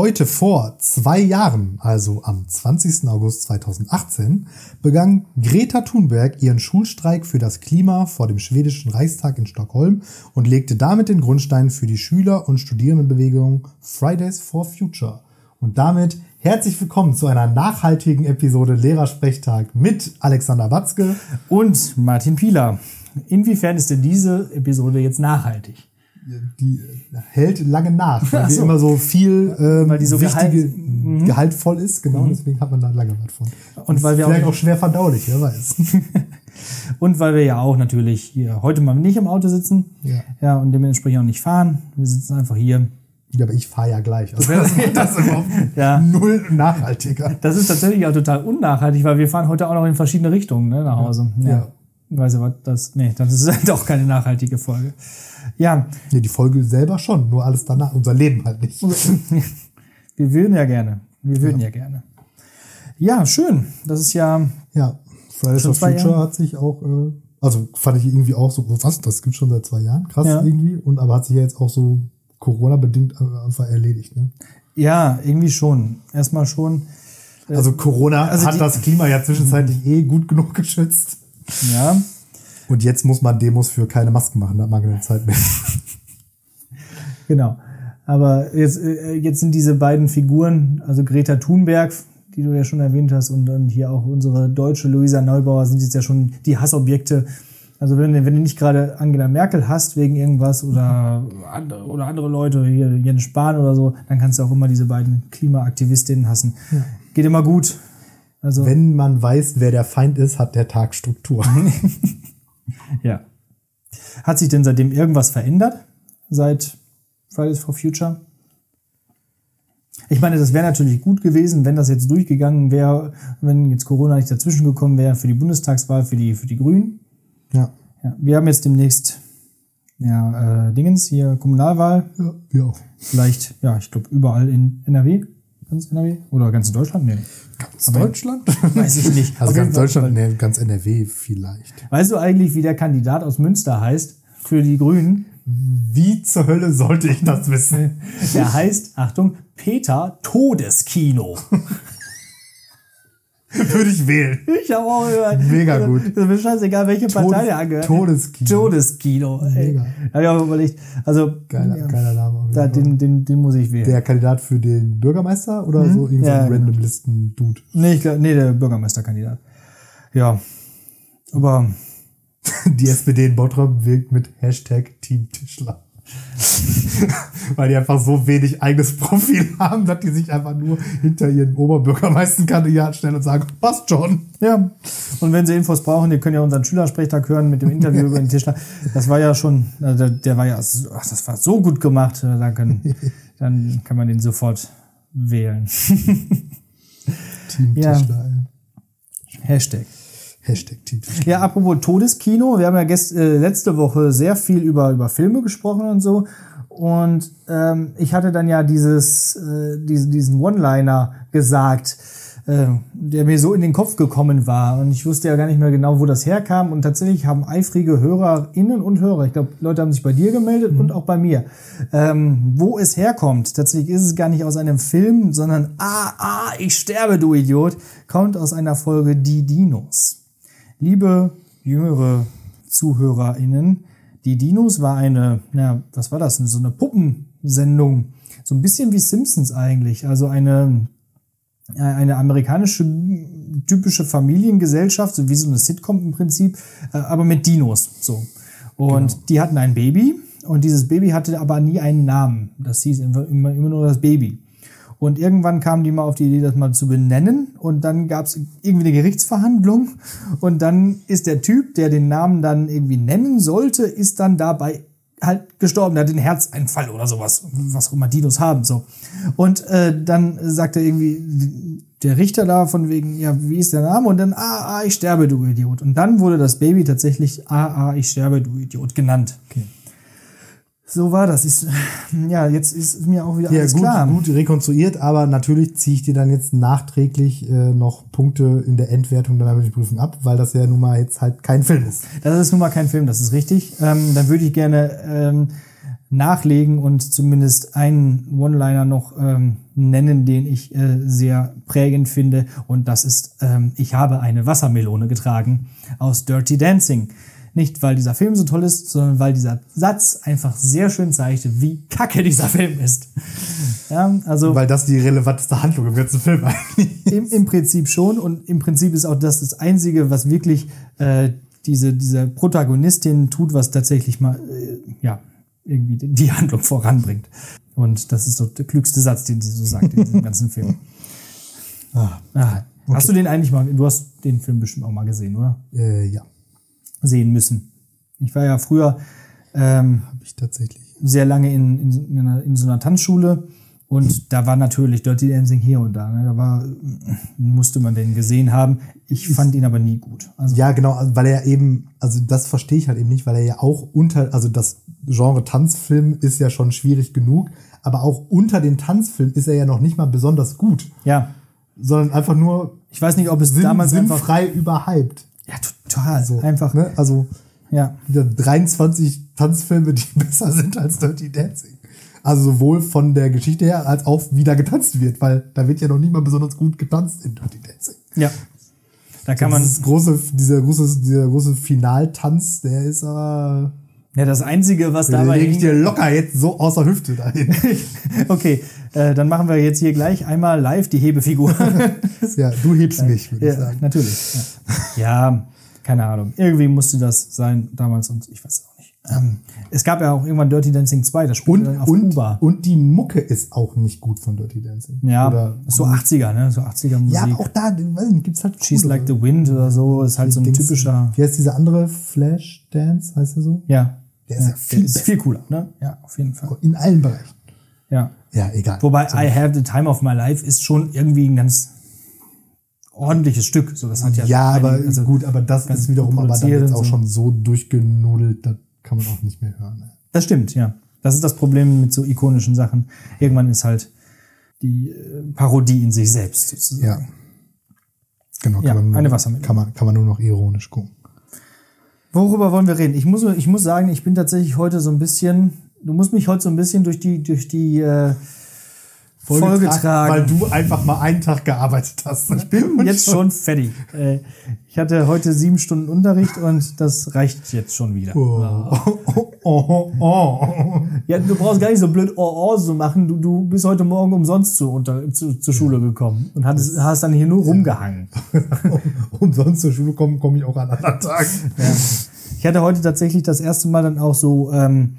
Heute vor zwei Jahren, also am 20. August 2018, begann Greta Thunberg ihren Schulstreik für das Klima vor dem schwedischen Reichstag in Stockholm und legte damit den Grundstein für die Schüler- und Studierendenbewegung Fridays for Future. Und damit herzlich willkommen zu einer nachhaltigen Episode Lehrersprechtag mit Alexander Watzke und Martin Pieler. Inwiefern ist denn diese Episode jetzt nachhaltig? Die hält lange nach, weil so. immer so viel ähm, weil die so wichtige, gehalt, mhm. gehaltvoll ist, genau, mhm. deswegen hat man da lange was von. Und weil wir vielleicht auch, auch schwer verdaulich, wer weiß. und weil wir ja auch natürlich hier heute mal nicht im Auto sitzen, ja, ja und dementsprechend auch nicht fahren. Wir sitzen einfach hier. Ja, aber ich fahre ja gleich. Also das ist das überhaupt ja. null nachhaltiger. Das ist tatsächlich auch total unnachhaltig, weil wir fahren heute auch noch in verschiedene Richtungen ne, nach Hause. Ja. ja. Weiß aber, das, nee, das ist halt auch keine nachhaltige Folge. Ja. Nee, die Folge selber schon, nur alles danach, unser Leben halt nicht. Wir würden ja gerne. Wir würden ja, ja gerne. Ja, schön. Das ist ja. Ja, Fridays for Future Jahren. hat sich auch, äh, also fand ich irgendwie auch so, was, das gibt schon seit zwei Jahren, krass ja. irgendwie. Und aber hat sich ja jetzt auch so Corona-bedingt einfach erledigt, ne? Ja, irgendwie schon. Erstmal schon. Also Corona also hat das Klima ja zwischenzeitlich eh gut genug geschützt. Ja. Und jetzt muss man Demos für keine Masken machen, da hat man keine Zeit mehr. genau. Aber jetzt, äh, jetzt sind diese beiden Figuren, also Greta Thunberg, die du ja schon erwähnt hast, und dann hier auch unsere deutsche Luisa Neubauer, sind jetzt ja schon die Hassobjekte. Also wenn, wenn du nicht gerade Angela Merkel hast wegen irgendwas oder andere, oder andere Leute, hier Jens Spahn oder so, dann kannst du auch immer diese beiden Klimaaktivistinnen hassen. Ja. Geht immer gut. Also wenn man weiß, wer der Feind ist, hat der Tag Struktur. Ja. Hat sich denn seitdem irgendwas verändert? Seit Fridays for Future? Ich meine, das wäre natürlich gut gewesen, wenn das jetzt durchgegangen wäre, wenn jetzt Corona nicht dazwischen gekommen wäre für die Bundestagswahl, für die, für die Grünen. Ja. ja. Wir haben jetzt demnächst ja, äh, Dingens, hier Kommunalwahl. Ja, wir auch. Vielleicht, ja, ich glaube, überall in NRW. Ganz NRW? Oder ganz Deutschland? Nee. Ganz Aber Deutschland? Weiß ich nicht. Also ganz Deutschland, nee, ganz NRW vielleicht. Weißt du eigentlich, wie der Kandidat aus Münster heißt für die Grünen? Wie zur Hölle sollte ich das wissen? Der heißt, Achtung, Peter Todeskino. Würde ich wählen. Ich habe auch gehört. Mega gut. Das ist mir scheißegal, welche Partei der angehört. Todeskino. Todeskino. Mega. Habe ich auch überlegt. Also, geiler, ja, geiler Name. Da, den, den, den muss ich wählen. Der Kandidat für den Bürgermeister oder mhm. so irgendein ja, so random Listen-Dude? Nee, ich glaub, nee, der Bürgermeisterkandidat. Ja. Aber. Die SPD in Bottrop wirkt mit Hashtag Team Tischler. Weil die einfach so wenig eigenes Profil haben, dass die sich einfach nur hinter ihren Oberbürgermeisterkandidaten stellen und sagen, passt schon. Ja. Und wenn sie Infos brauchen, die können ja unseren Schülersprechtag hören mit dem Interview über den Tischler. Das war ja schon, der, der war ja, ach, das war so gut gemacht. Dann, können, dann kann man den sofort wählen. Team Tischler. Ja. Hashtag. Hashtag Titel. Ja, apropos Todeskino, wir haben ja gest, äh, letzte Woche sehr viel über, über Filme gesprochen und so. Und ähm, ich hatte dann ja dieses, äh, diesen, diesen One-Liner gesagt, äh, der mir so in den Kopf gekommen war. Und ich wusste ja gar nicht mehr genau, wo das herkam. Und tatsächlich haben eifrige Hörerinnen und Hörer, ich glaube, Leute haben sich bei dir gemeldet mhm. und auch bei mir, ähm, wo es herkommt. Tatsächlich ist es gar nicht aus einem Film, sondern Ah, ah, ich sterbe, du Idiot, kommt aus einer Folge Die Dinos. Liebe jüngere ZuhörerInnen, die Dinos war eine, na, was war das? So eine Puppensendung. So ein bisschen wie Simpsons eigentlich. Also eine, äh, eine amerikanische typische Familiengesellschaft, so wie so eine Sitcom im Prinzip, äh, aber mit Dinos. So. Und genau. die hatten ein Baby und dieses Baby hatte aber nie einen Namen. Das hieß immer, immer, immer nur das Baby. Und irgendwann kamen die mal auf die Idee, das mal zu benennen. Und dann gab es irgendwie eine Gerichtsverhandlung. Und dann ist der Typ, der den Namen dann irgendwie nennen sollte, ist dann dabei halt gestorben. Der hat den Herzeinfall oder sowas, was auch immer Dinos haben. so. Und äh, dann sagt er irgendwie der Richter da von wegen, ja, wie ist der Name? Und dann, ah, ah, ich sterbe, du Idiot. Und dann wurde das Baby tatsächlich, ah, ah, ich sterbe, du Idiot genannt. Okay. So war das. Ist, ja, jetzt ist mir auch wieder ja, alles gut, klar. gut rekonstruiert, aber natürlich ziehe ich dir dann jetzt nachträglich äh, noch Punkte in der Endwertung dann mit die Prüfung ab, weil das ja nun mal jetzt halt kein Film ist. Das ist nun mal kein Film, das ist richtig. Ähm, dann würde ich gerne ähm, nachlegen und zumindest einen One-Liner noch ähm, nennen, den ich äh, sehr prägend finde. Und das ist, ähm, ich habe eine Wassermelone getragen aus Dirty Dancing. Nicht, weil dieser Film so toll ist, sondern weil dieser Satz einfach sehr schön zeigte, wie kacke dieser Film ist. Ja, also Weil das die relevanteste Handlung im ganzen Film eigentlich im, im Prinzip schon. Und im Prinzip ist auch das das Einzige, was wirklich äh, diese, diese Protagonistin tut, was tatsächlich mal äh, ja, irgendwie die Handlung voranbringt. Und das ist so der klügste Satz, den sie so sagt in diesem ganzen Film. Ah, Ah, Hast du den eigentlich mal, du hast den Film bestimmt auch mal gesehen, oder? äh, ja, Sehen müssen. Ich war ja früher ähm, ich tatsächlich. sehr lange in, in, so- in, einer, in so einer Tanzschule und da war natürlich Dirty Dancing hier und da. Ne? Da war, musste man den gesehen haben. Ich fand ihn aber nie gut. Also, Ja, genau, also weil er eben, also das verstehe ich halt eben nicht, weil er ja auch unter, also das Genre Tanzfilm ist ja schon schwierig genug, aber auch unter den Tanzfilmen ist er ja noch nicht mal besonders gut, ja, sondern einfach nur ich weiß nicht, ob es sinn, damals einfach. sinnfrei überhyped. Ja, total. So, einfach. Ne? Also Ja. wieder 23 Tanzfilme, die besser sind als Dirty Dancing. Also sowohl von der Geschichte her, als auch wie da getanzt wird, weil da wird ja noch nicht mal besonders gut getanzt in Dirty Dancing. Ja. Da kann man. Dieses große, dieser große, dieser große Finaltanz, der ist aber, Ja, das Einzige, was da dabei. lege ich dir locker jetzt so aus der Hüfte dahin. okay, äh, dann machen wir jetzt hier gleich einmal live die Hebefigur. ja, du hebst mich, würde ich ja, sagen. natürlich. Ja. ja, keine Ahnung. Irgendwie musste das sein damals und ich weiß es auch nicht. Ähm, es gab ja auch irgendwann Dirty Dancing 2, das spielte Und, dann auf und, Kuba. und die Mucke ist auch nicht gut von Dirty Dancing. Ja, Oder, so 80er, ne? So 80er Musik. ja, aber auch da, weiß nicht, gibt's halt She's. Like the Wind oder so, ist halt so ein Dings- typischer. Wie heißt dieser andere Flash Dance, heißt er so? Ja. Der ist ja viel der ist viel cooler, ne? Ja, auf jeden Fall. In allen Bereichen. Ja. Ja, egal. Wobei I Have the Time of My Life ist schon irgendwie ein ganz ordentliches Stück. So, das hat ja, ja, aber also, gut, aber das ist wiederum aber dann jetzt auch so. schon so durchgenudelt, das kann man auch nicht mehr hören. Das stimmt, ja. Das ist das Problem mit so ikonischen Sachen. Irgendwann ist halt die äh, Parodie in sich selbst sozusagen. Ja. Genau, Ja, kann, man nur, eine kann, man, kann man nur noch ironisch gucken. Worüber wollen wir reden? Ich muss, ich muss sagen, ich bin tatsächlich heute so ein bisschen, du musst mich heute so ein bisschen durch die, durch die äh, Folge tragen. Weil du einfach mal einen Tag gearbeitet hast. Ich bin jetzt schon fertig. Äh, ich hatte heute sieben Stunden Unterricht und das reicht jetzt schon wieder. Oh, oh, oh, oh. Ja, du brauchst gar nicht so blöd oh, oh so machen. Du, du bist heute Morgen umsonst zu, unter, zu, zur Schule gekommen und hattest, hast dann hier nur rumgehangen. Umsonst zur Schule kommen, komme ich auch an anderen Tagen. Ich hatte heute tatsächlich das erste Mal dann auch so ähm,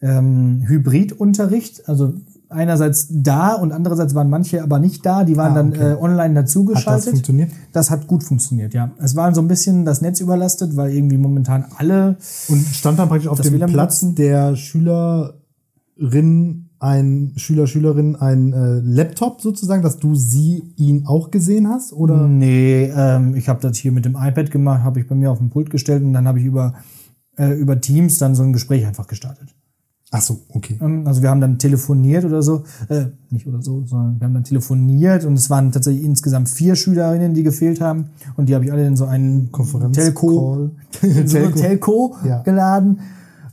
ähm, Hybridunterricht. Also einerseits da und andererseits waren manche aber nicht da. Die waren Ah, dann okay. äh, online Hat dazugeschaltet. das funktioniert? Das hat gut funktioniert, ja. Es war so ein bisschen das Netz überlastet, weil irgendwie momentan alle Und stand dann praktisch auf dem WLAN Platz der Schülerin ein Schüler, Schülerin ein äh, Laptop sozusagen, dass du sie, ihn auch gesehen hast? Oder? Nee, ähm, ich habe das hier mit dem iPad gemacht, habe ich bei mir auf den Pult gestellt und dann habe ich über, äh, über Teams dann so ein Gespräch einfach gestartet. Ach so, okay. Ähm, Also wir haben dann telefoniert oder so, äh, nicht oder so, sondern wir haben dann telefoniert und es waren tatsächlich insgesamt vier Schülerinnen, die gefehlt haben und die habe ich alle in so einen Konferenz- Telco, in so Telco. Telco Ja. geladen.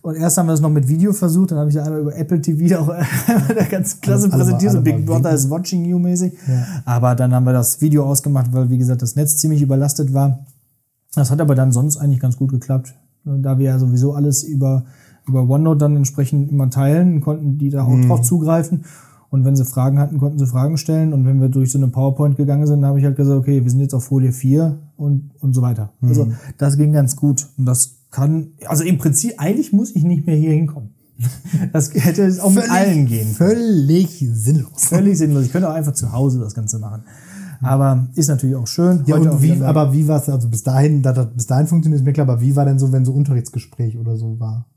Und erst haben wir das noch mit Video versucht, dann habe ich da einmal über Apple TV auch da ganz klasse alle präsentiert, so Big Brother is watching you mäßig. Ja. Aber dann haben wir das Video ausgemacht, weil wie gesagt das Netz ziemlich überlastet war. Das hat aber dann sonst eigentlich ganz gut geklappt. Da wir ja sowieso alles über, über OneNote dann entsprechend immer teilen, konnten die da auch Mhm. drauf zugreifen. Und wenn sie Fragen hatten, konnten sie Fragen stellen. Und wenn wir durch so eine PowerPoint gegangen sind, habe ich halt gesagt, okay, wir sind jetzt auf Folie 4 und, und so weiter. Mhm. Also das ging ganz gut. Und das kann, also im Prinzip, eigentlich muss ich nicht mehr hier hinkommen. Das hätte es auch mit allen gehen. Völlig sinnlos. Völlig sinnlos. Ich könnte auch einfach zu Hause das Ganze machen. Aber ist natürlich auch schön. Ja, Heute und wie, aber wie war es, also bis dahin, da, das, bis dahin funktioniert es mir klar, aber wie war denn so, wenn so Unterrichtsgespräch oder so war?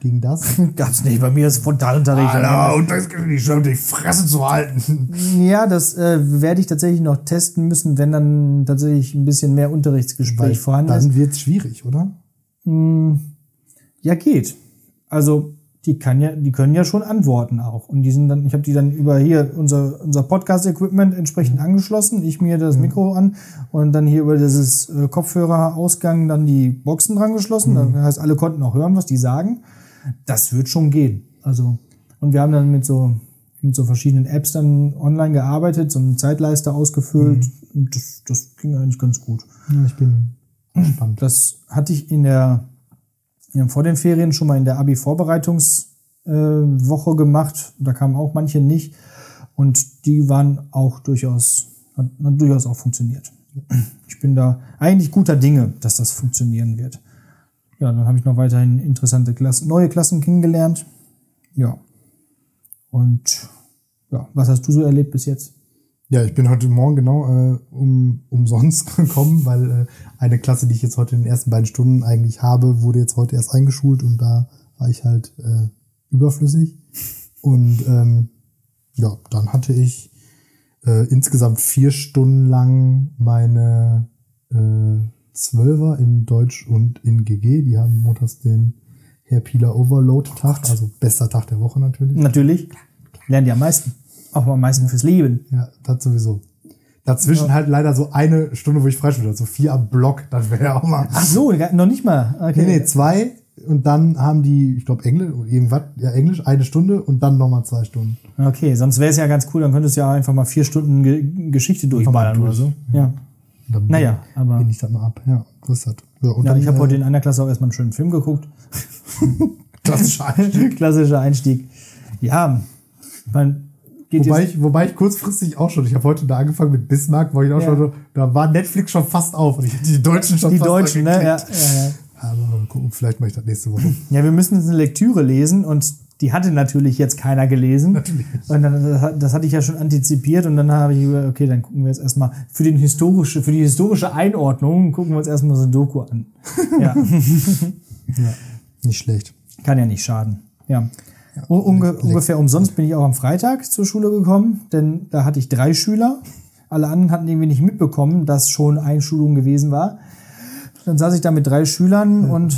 Ging das? Gab's nicht. Bei mir ist Frontalunterricht. Unterrichtsgespräch, schon die Fresse zu halten. Ja, das äh, werde ich tatsächlich noch testen müssen, wenn dann tatsächlich ein bisschen mehr Unterrichtsgespräch vorhanden ist. Dann wird's schwierig, oder? Ja, geht. Also die kann ja, die können ja schon antworten auch. Und die sind dann, ich habe die dann über hier unser, unser Podcast-Equipment entsprechend angeschlossen, ich mir das Mikro an und dann hier über dieses äh, Kopfhörerausgang dann die Boxen dran geschlossen. Das heißt, alle konnten auch hören, was die sagen. Das wird schon gehen. Also, und wir haben dann mit so, mit so verschiedenen Apps dann online gearbeitet, so eine Zeitleiste ausgefüllt. Und das, das ging eigentlich ganz gut. Ja, ich bin gespannt. Das hatte ich in der, ja, vor den Ferien schon mal in der Abi-Vorbereitungswoche äh, gemacht. Da kamen auch manche nicht. Und die waren auch durchaus, hat, hat durchaus auch funktioniert. Ich bin da eigentlich guter Dinge, dass das funktionieren wird. Ja, dann habe ich noch weiterhin interessante Klassen, neue Klassen kennengelernt. Ja. Und ja, was hast du so erlebt bis jetzt? Ja, ich bin heute Morgen genau äh, um, umsonst gekommen, weil äh, eine Klasse, die ich jetzt heute in den ersten beiden Stunden eigentlich habe, wurde jetzt heute erst eingeschult und da war ich halt äh, überflüssig. Und ähm, ja, dann hatte ich äh, insgesamt vier Stunden lang meine äh, Zwölfer in Deutsch und in GG. Die haben montags den Herr Pieler Overload-Tag, also bester Tag der Woche natürlich. Natürlich. Lernen die am meisten. Auch am meisten fürs Leben. Ja, das sowieso. Dazwischen halt leider so eine Stunde, wo ich hatte, so vier am Block, das wäre ja auch mal. Ach so, noch nicht mal. Okay. Nee, nee, zwei und dann haben die, ich glaube Englisch, irgendwas, ja Englisch, eine Stunde und dann nochmal zwei Stunden. Okay, sonst wäre es ja ganz cool, dann könntest du ja einfach mal vier Stunden Ge Geschichte durchballern durch. oder so. Ja. Dann Naja, aber- bin ich dann mal ab. Ja, das ist das. Ja, und Ja, dann, ich habe äh, heute in einer Klasse auch erstmal einen schönen Film geguckt. klassischer Einstieg. Klassischer Einstieg. Ja, man geht Wobei ich, wobei ich kurzfristig auch schon, ich habe heute da angefangen mit Bismarck, wo ich auch Ja. schon, da war Netflix schon fast auf und ich hatte die Deutschen schon die fast Deutschen, ne? Ja, ja, ja. Aber mal gucken, vielleicht mache ich das nächste Woche. ja, wir müssen jetzt eine Lektüre lesen und die hatte natürlich jetzt keiner gelesen. Natürlich. Und dann, das hatte ich ja schon antizipiert und dann habe ich gesagt, okay, dann gucken wir jetzt erstmal für den historische, für die historische Einordnung gucken wir uns erstmal so ein Doku an. Ja, Ja, nicht schlecht. kann ja nicht schaden. Ja. Un- unge ungefähr umsonst bin ich auch am Freitag zur Schule gekommen, denn da hatte ich drei Schüler. Alle anderen hatten irgendwie nicht mitbekommen, dass schon Einschulung gewesen war. Dann saß ich da mit drei Schülern und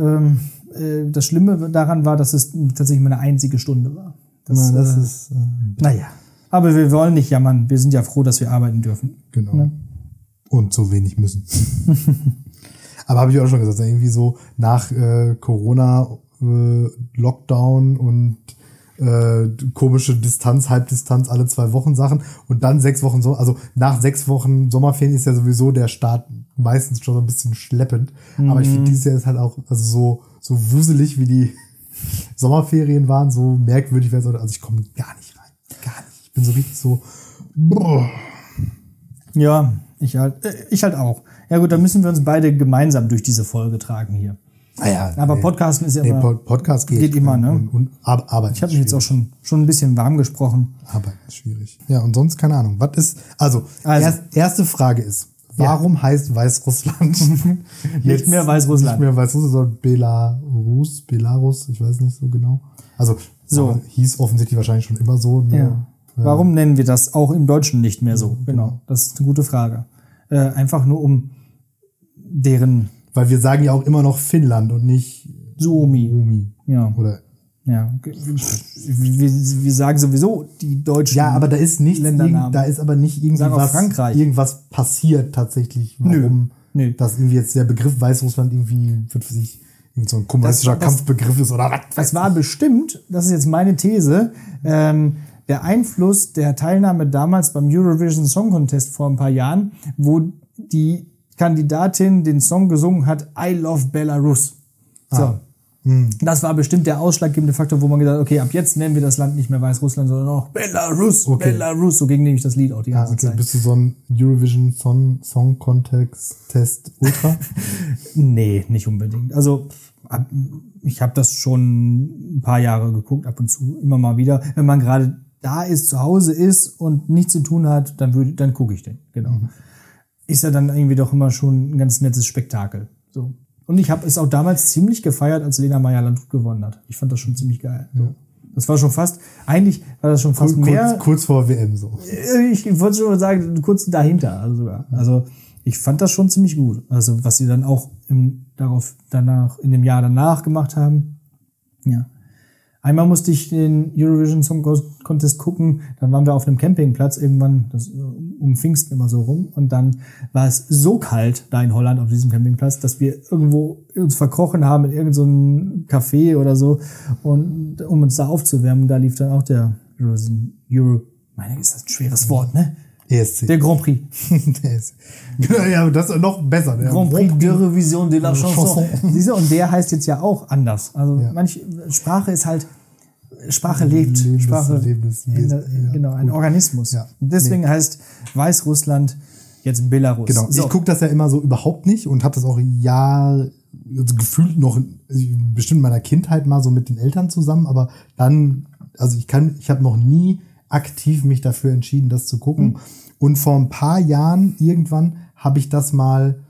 ähm, äh, das Schlimme daran war, dass es tatsächlich meine einzige Stunde war. Das, Na, das äh, ist, äh, naja. Aber wir wollen nicht jammern. Wir sind ja froh, dass wir arbeiten dürfen. genau. Ne? Und so wenig müssen. Aber habe ich auch schon gesagt, irgendwie so nach äh, Corona, äh, Lockdown und äh, komische Distanz, Halbdistanz, alle zwei Wochen Sachen und dann sechs Wochen so, also nach sechs Wochen Sommerferien ist ja sowieso der Start meistens schon so ein bisschen schleppend. Aber ich finde dieses Jahr ist halt auch also so so wuselig wie die Sommerferien waren, so merkwürdig wäre es. Also ich komme gar nicht rein, gar nicht. Ich bin so richtig so. Boah. Ja, ich halt, äh, ich halt auch. Ja gut, dann müssen wir uns beide gemeinsam durch diese Folge tragen hier. Ah ja, Aber nee. Podcasten ist ja Nee, immer. Pod- Podcast geht. geht immer, ne? Und, und Ar- Arbeit ich habe mich jetzt auch schon, schon ein bisschen warm gesprochen. Arbeit ist schwierig. Ja, und sonst keine Ahnung. Was ist, also, Also. Erst, erste Frage ist, warum heißt Weißrussland Nicht mehr Weißrussland. Nicht mehr Weißrussland, sondern Belarus, Belarus, ich weiß nicht so genau. Also, So. aber hieß offensichtlich wahrscheinlich schon immer so. Nur, Ja. Warum nennen wir das auch im Deutschen nicht mehr so? Genau, das ist eine gute Frage. Äh, einfach nur um deren Weil wir sagen ja auch immer noch Finnland und nicht Suomi. Rumi. Ja, Oder, ja. Wir, wir sagen sowieso die deutschen. ja, aber da ist nicht, Ländernamen. irgend, da ist aber nicht irgendwie Sagen auch was, Frankreich. irgendwas passiert tatsächlich, warum Nö. dass irgendwie jetzt der Begriff Weißrussland irgendwie, wird für sich, irgend so ein kommunistischer Das- das- Kampfbegriff ist oder was. Das war bestimmt, das ist jetzt meine These, ähm, der Einfluss der Teilnahme damals beim Eurovision Song Contest vor ein paar Jahren, wo die Kandidatin den Song gesungen hat, I Love Belarus. So. Ah. Hm. Das war bestimmt der ausschlaggebende Faktor, wo man gesagt hat, okay, ab jetzt nennen wir das Land nicht mehr Weißrussland, sondern auch Belarus, Okay. Belarus. So ging nämlich das Lied auch die Ah, ganze okay. Zeit. Bist du so ein Eurovision Song, Song Context Test Ultra? Nee, nicht unbedingt. Also ab- ich habe das schon ein paar Jahre geguckt, ab und zu, immer mal wieder. Wenn man gerade da ist, zu Hause ist und nichts zu tun hat, dann würde, dann gucke ich den. Genau. Ist ja dann irgendwie doch immer schon ein ganz nettes Spektakel. So. Und ich habe es auch damals ziemlich gefeiert, als Lena Meyer-Landrut gewonnen hat. Ich fand das schon ziemlich geil. So. Das war schon fast, eigentlich war das schon fast kurz, mehr. kurz vor WM so. Äh, Ich wollte schon sagen, kurz dahinter, also sogar. Also ich fand das schon ziemlich gut. Also was sie dann auch im, darauf danach, in dem Jahr danach gemacht haben. Ja. Einmal musste ich den Eurovision Song Contest gucken, dann waren wir auf einem Campingplatz irgendwann, das, um Pfingsten immer so rum. Und dann war es so kalt da in Holland auf diesem Campingplatz, dass wir irgendwo uns verkrochen haben in irgendeinem so Café oder so, und um uns da aufzuwärmen. Da lief dann auch der Euro, meine, ist das ein schweres Wort, ne? ESC. Der Grand Prix. Der Genau, ja, das ist noch besser. Der Grand Prix de Revision de la Chanson. Chanson. Und der heißt jetzt ja auch anders. Also Ja. manch, Sprache ist halt, Sprache lebt. Lebens- Sprache, Lebens- in der, ja, genau, ein Organismus. Ja. Deswegen heißt Weißrussland jetzt Belarus. Genau, So. ich gucke das ja immer so überhaupt nicht und habe das auch Jahr also gefühlt noch in- bestimmt in meiner Kindheit mal so mit den Eltern zusammen, aber dann, also ich kann, ich habe noch nie aktiv mich dafür entschieden, das zu gucken. Mhm. Und vor ein paar Jahren irgendwann habe ich das mal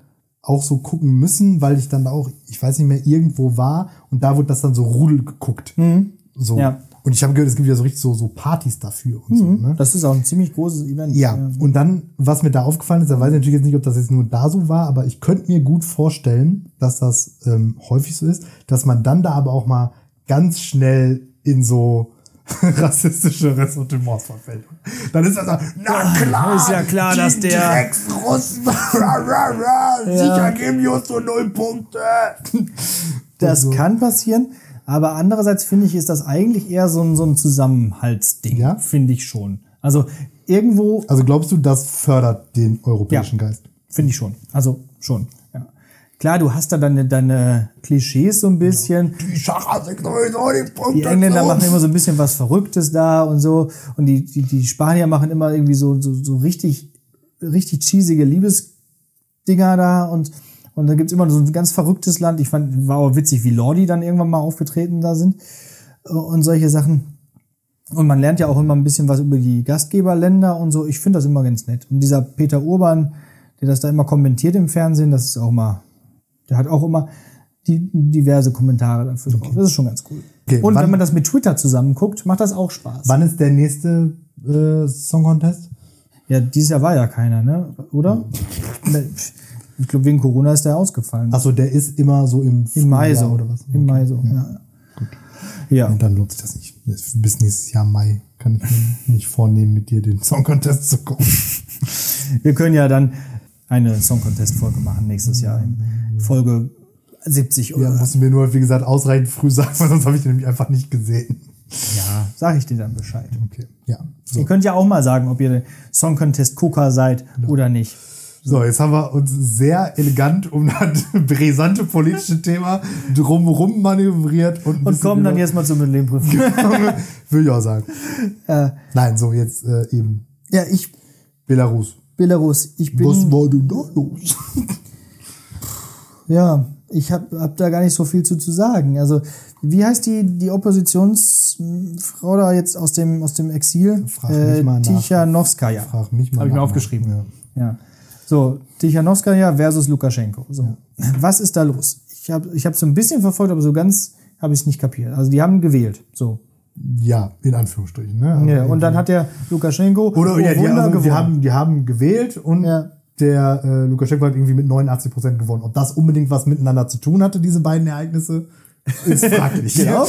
auch so gucken müssen, weil ich dann da auch, ich weiß nicht mehr, irgendwo war und da wurde das dann so Rudel geguckt. So. Mhm. Ja. Und ich habe gehört, es gibt ja so richtig so, so Partys dafür und so. Ne? Das ist auch ein ziemlich großes Event. Ja, und dann, was mir da aufgefallen ist, da weiß ich natürlich jetzt nicht, ob das jetzt nur da so war, aber ich könnte mir gut vorstellen, dass das ähm, häufig so ist, dass man dann da aber auch mal ganz schnell in so rassistische Ressentiments verfällt. Dann ist das so, na klar, ist ja klar, die dass der- Drecksrussen, sicher geben uns so null Punkte. Das so. kann passieren. Aber andererseits finde ich, ist das eigentlich eher so ein, so ein Zusammenhaltsding. Ja? Finde ich schon. Also irgendwo Also glaubst du, das fördert den europäischen Ja. Geist? Finde ich schon. Also schon. Ja. Klar, du hast da deine, deine Klischees so ein bisschen. Die Schacher sind sowieso die Punkte. Die Engländer machen immer so ein bisschen was Verrücktes da und so. Und die, die, die Spanier machen immer irgendwie so, so, so richtig, richtig cheesige Liebesdinger da. Und, und da gibt's immer so ein ganz verrücktes Land. Ich fand, war auch witzig, wie Lordi dann irgendwann mal aufgetreten da sind. Und solche Sachen. Und man lernt ja auch immer ein bisschen was über die Gastgeberländer und so. Ich finde das immer ganz nett. Und dieser Peter Urban, der das da immer kommentiert im Fernsehen, das ist auch mal, der hat auch immer die, diverse Kommentare dafür drauf. Das ist schon ganz cool. Okay, und wenn man das mit Twitter zusammen guckt, macht das auch Spaß. Wann ist der nächste äh, Song Contest? Ja, dieses Jahr war ja keiner, ne? Oder? Ne, Ich glaube, wegen Corona ist der ausgefallen. Achso, der ist immer so im, Im Mai so. oder was? Im Mai so, ja. Ja. Und dann lohnt sich das nicht. Bis nächstes Jahr Mai kann ich mir nicht vornehmen, mit dir den Song Contest zu gucken. Wir können ja dann eine Song Contest Folge machen nächstes Jahr. in Folge 70 Ja, oder. musst du mir nur, wie gesagt, ausreichend früh sagen, weil sonst habe ich den nämlich einfach nicht gesehen. Ja, sag ich dir dann Bescheid. Okay, ja. Ihr könnt ja auch mal sagen, ob ihr Song Contest Gucker seid oder nicht. So, jetzt haben wir uns sehr elegant um das brisante politische Thema drumherum manövriert und, Und kommen dann jetzt mal zur Mittelprüfung. Will ich auch sagen. äh, Nein, so jetzt äh, eben ja, ich, Belarus. Belarus, ich bin. Was war denn da los? Ja, ich habe hab da gar nicht so viel zu, zu sagen. Also, wie heißt die, die Oppositionsfrau da jetzt aus dem, aus dem Exil? Frag mich mal nach. Tichanowskaja. Frag mich mal Habe ich mir aufgeschrieben. Ja. Ja. So, Tichanowskaja versus Lukaschenko. So. Was ist da los? Ich habe ich hab so ein bisschen verfolgt, aber so ganz habe ich es nicht kapiert. Also die haben gewählt. So. Ja, in Anführungsstrichen. Ne? Ja, und dann hat der Lukaschenko Oder ja, die, also, die, haben, die haben gewählt und Ja. der äh, Lukaschenko hat irgendwie mit 89 Prozent gewonnen. Ob das unbedingt was miteinander zu tun hatte, diese beiden Ereignisse, ist fraglich. Genau.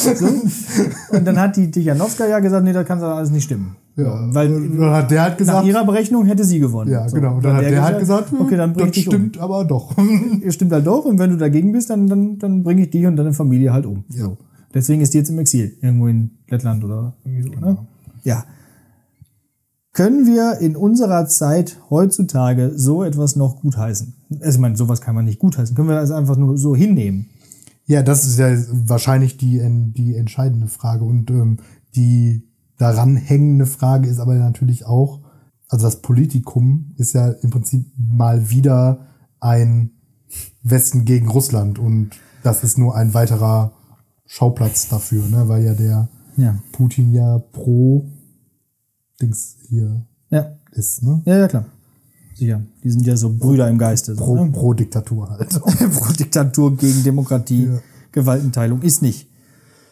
Und dann hat die Tichanowskaja gesagt, nee, das kann doch alles nicht stimmen. Ja, Weil dann hat der halt nach gesagt, ihrer Berechnung hätte sie gewonnen. ja, So. genau. Und dann hat der, halt gesagt, hm, okay, dann bring das ich dich stimmt aber doch. um. Ihr stimmt halt doch und wenn du dagegen bist, dann, dann, dann bringe ich dich und deine Familie halt um. So. Deswegen ist die jetzt im Exil, irgendwo in Lettland oder irgendwie so. Ne? Ja. Können wir in unserer Zeit heutzutage so etwas noch gutheißen? Also ich meine, sowas kann man nicht gutheißen. Können wir das einfach nur so hinnehmen? Ja, das ist ja wahrscheinlich die, die entscheidende Frage. Und ähm, die daran hängende Frage ist aber natürlich auch, also das Politikum ist ja im Prinzip mal wieder ein Westen gegen Russland und das ist nur ein weiterer Schauplatz dafür, ne? weil ja der Ja. Putin ja pro Dings hier Ja, ist, ne? ja, ja klar. Sicher. Die sind ja so Brüder im Geiste. So, Pro, ne? pro Diktatur halt. Pro Diktatur gegen Demokratie, Ja. Gewaltenteilung ist nicht.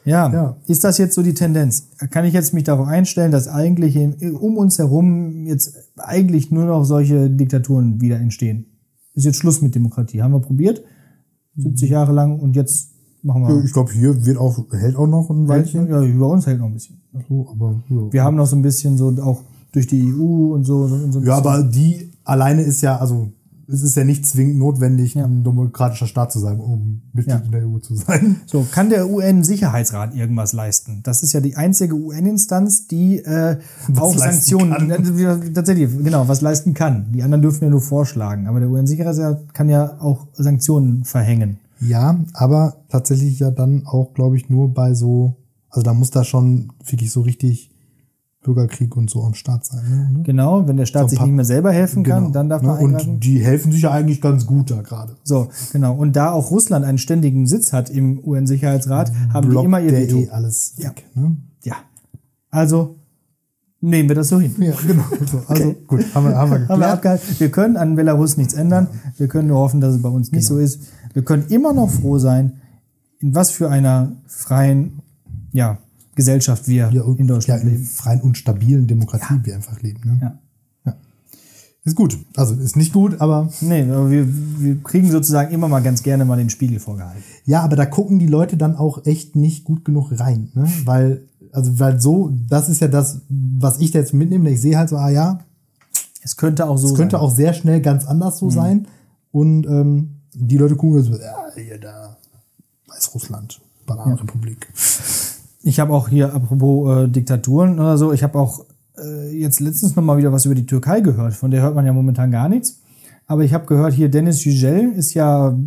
Ja. Ja. ist das jetzt so die Tendenz? Kann ich jetzt mich darauf einstellen, dass eigentlich um uns herum jetzt eigentlich nur noch solche Diktaturen wieder entstehen? Ist jetzt Schluss mit Demokratie. Haben wir probiert, 70 Jahre lang und jetzt machen wir. Ich glaube, hier wird auch, hält auch noch ein Weilchen. Ja, über uns hält noch ein bisschen. So, aber ja. Wir haben noch so ein bisschen so auch durch die EU und so. Und so Ja, aber die alleine ist ja, also es ist ja nicht zwingend notwendig, ein demokratischer Staat zu sein, um Mitglied Ja. in der EU zu sein. So, kann der UN-Sicherheitsrat irgendwas leisten? Das ist ja die einzige UN-Instanz, die äh, auch Sanktionen, äh, tatsächlich, genau, was leisten kann. Die anderen dürfen ja nur vorschlagen, aber der UN-Sicherheitsrat kann ja auch Sanktionen verhängen. Ja, aber tatsächlich ja dann auch, glaube ich, nur bei so, also da muss da schon wirklich so richtig Bürgerkrieg und so am Start sein. Ne? Genau, wenn der Staat So sich nicht mehr selber helfen kann, Genau, dann darf ne? man eingreifen. Und die helfen sich ja eigentlich ganz gut da gerade. So, genau. Und da auch Russland einen ständigen Sitz hat im UN-Sicherheitsrat, haben die Blockt immer ihr der Veto. eh alles Ja. weg. Ne? Ja. Also nehmen wir das so hin. Ja, genau. So, also gut, haben wir, haben wir Haben wir geklärt. abgehalten. Wir können an Belarus nichts ändern. Wir können nur hoffen, dass es bei uns nicht Genau. so ist. Wir können immer noch froh sein, in was für einer freien ja, Gesellschaft wir ja, in ja, Deutschland in leben. freien und stabilen Demokratie wir einfach leben. Ne? Ja. Ist gut. Also ist nicht gut, aber Nee, aber wir, wir kriegen sozusagen immer mal ganz gerne mal den Spiegel vorgehalten. ja, aber da gucken die Leute dann auch echt nicht gut genug rein, ne? Weil, also, weil so, das ist ja das, was ich da jetzt mitnehme. Ich sehe halt so, ah ja, Es könnte auch so es könnte sein. Mhm. auch sehr schnell ganz anders so sein. Und ähm, die Leute gucken so, ja, hier da, Weißrussland, Bananenrepublik. Ich habe auch hier, apropos äh, Diktaturen oder so, ich habe auch äh, jetzt letztens noch mal wieder was über die Türkei gehört. Von der hört man ja momentan gar nichts. Aber ich habe gehört, hier Dennis Yücel ist ja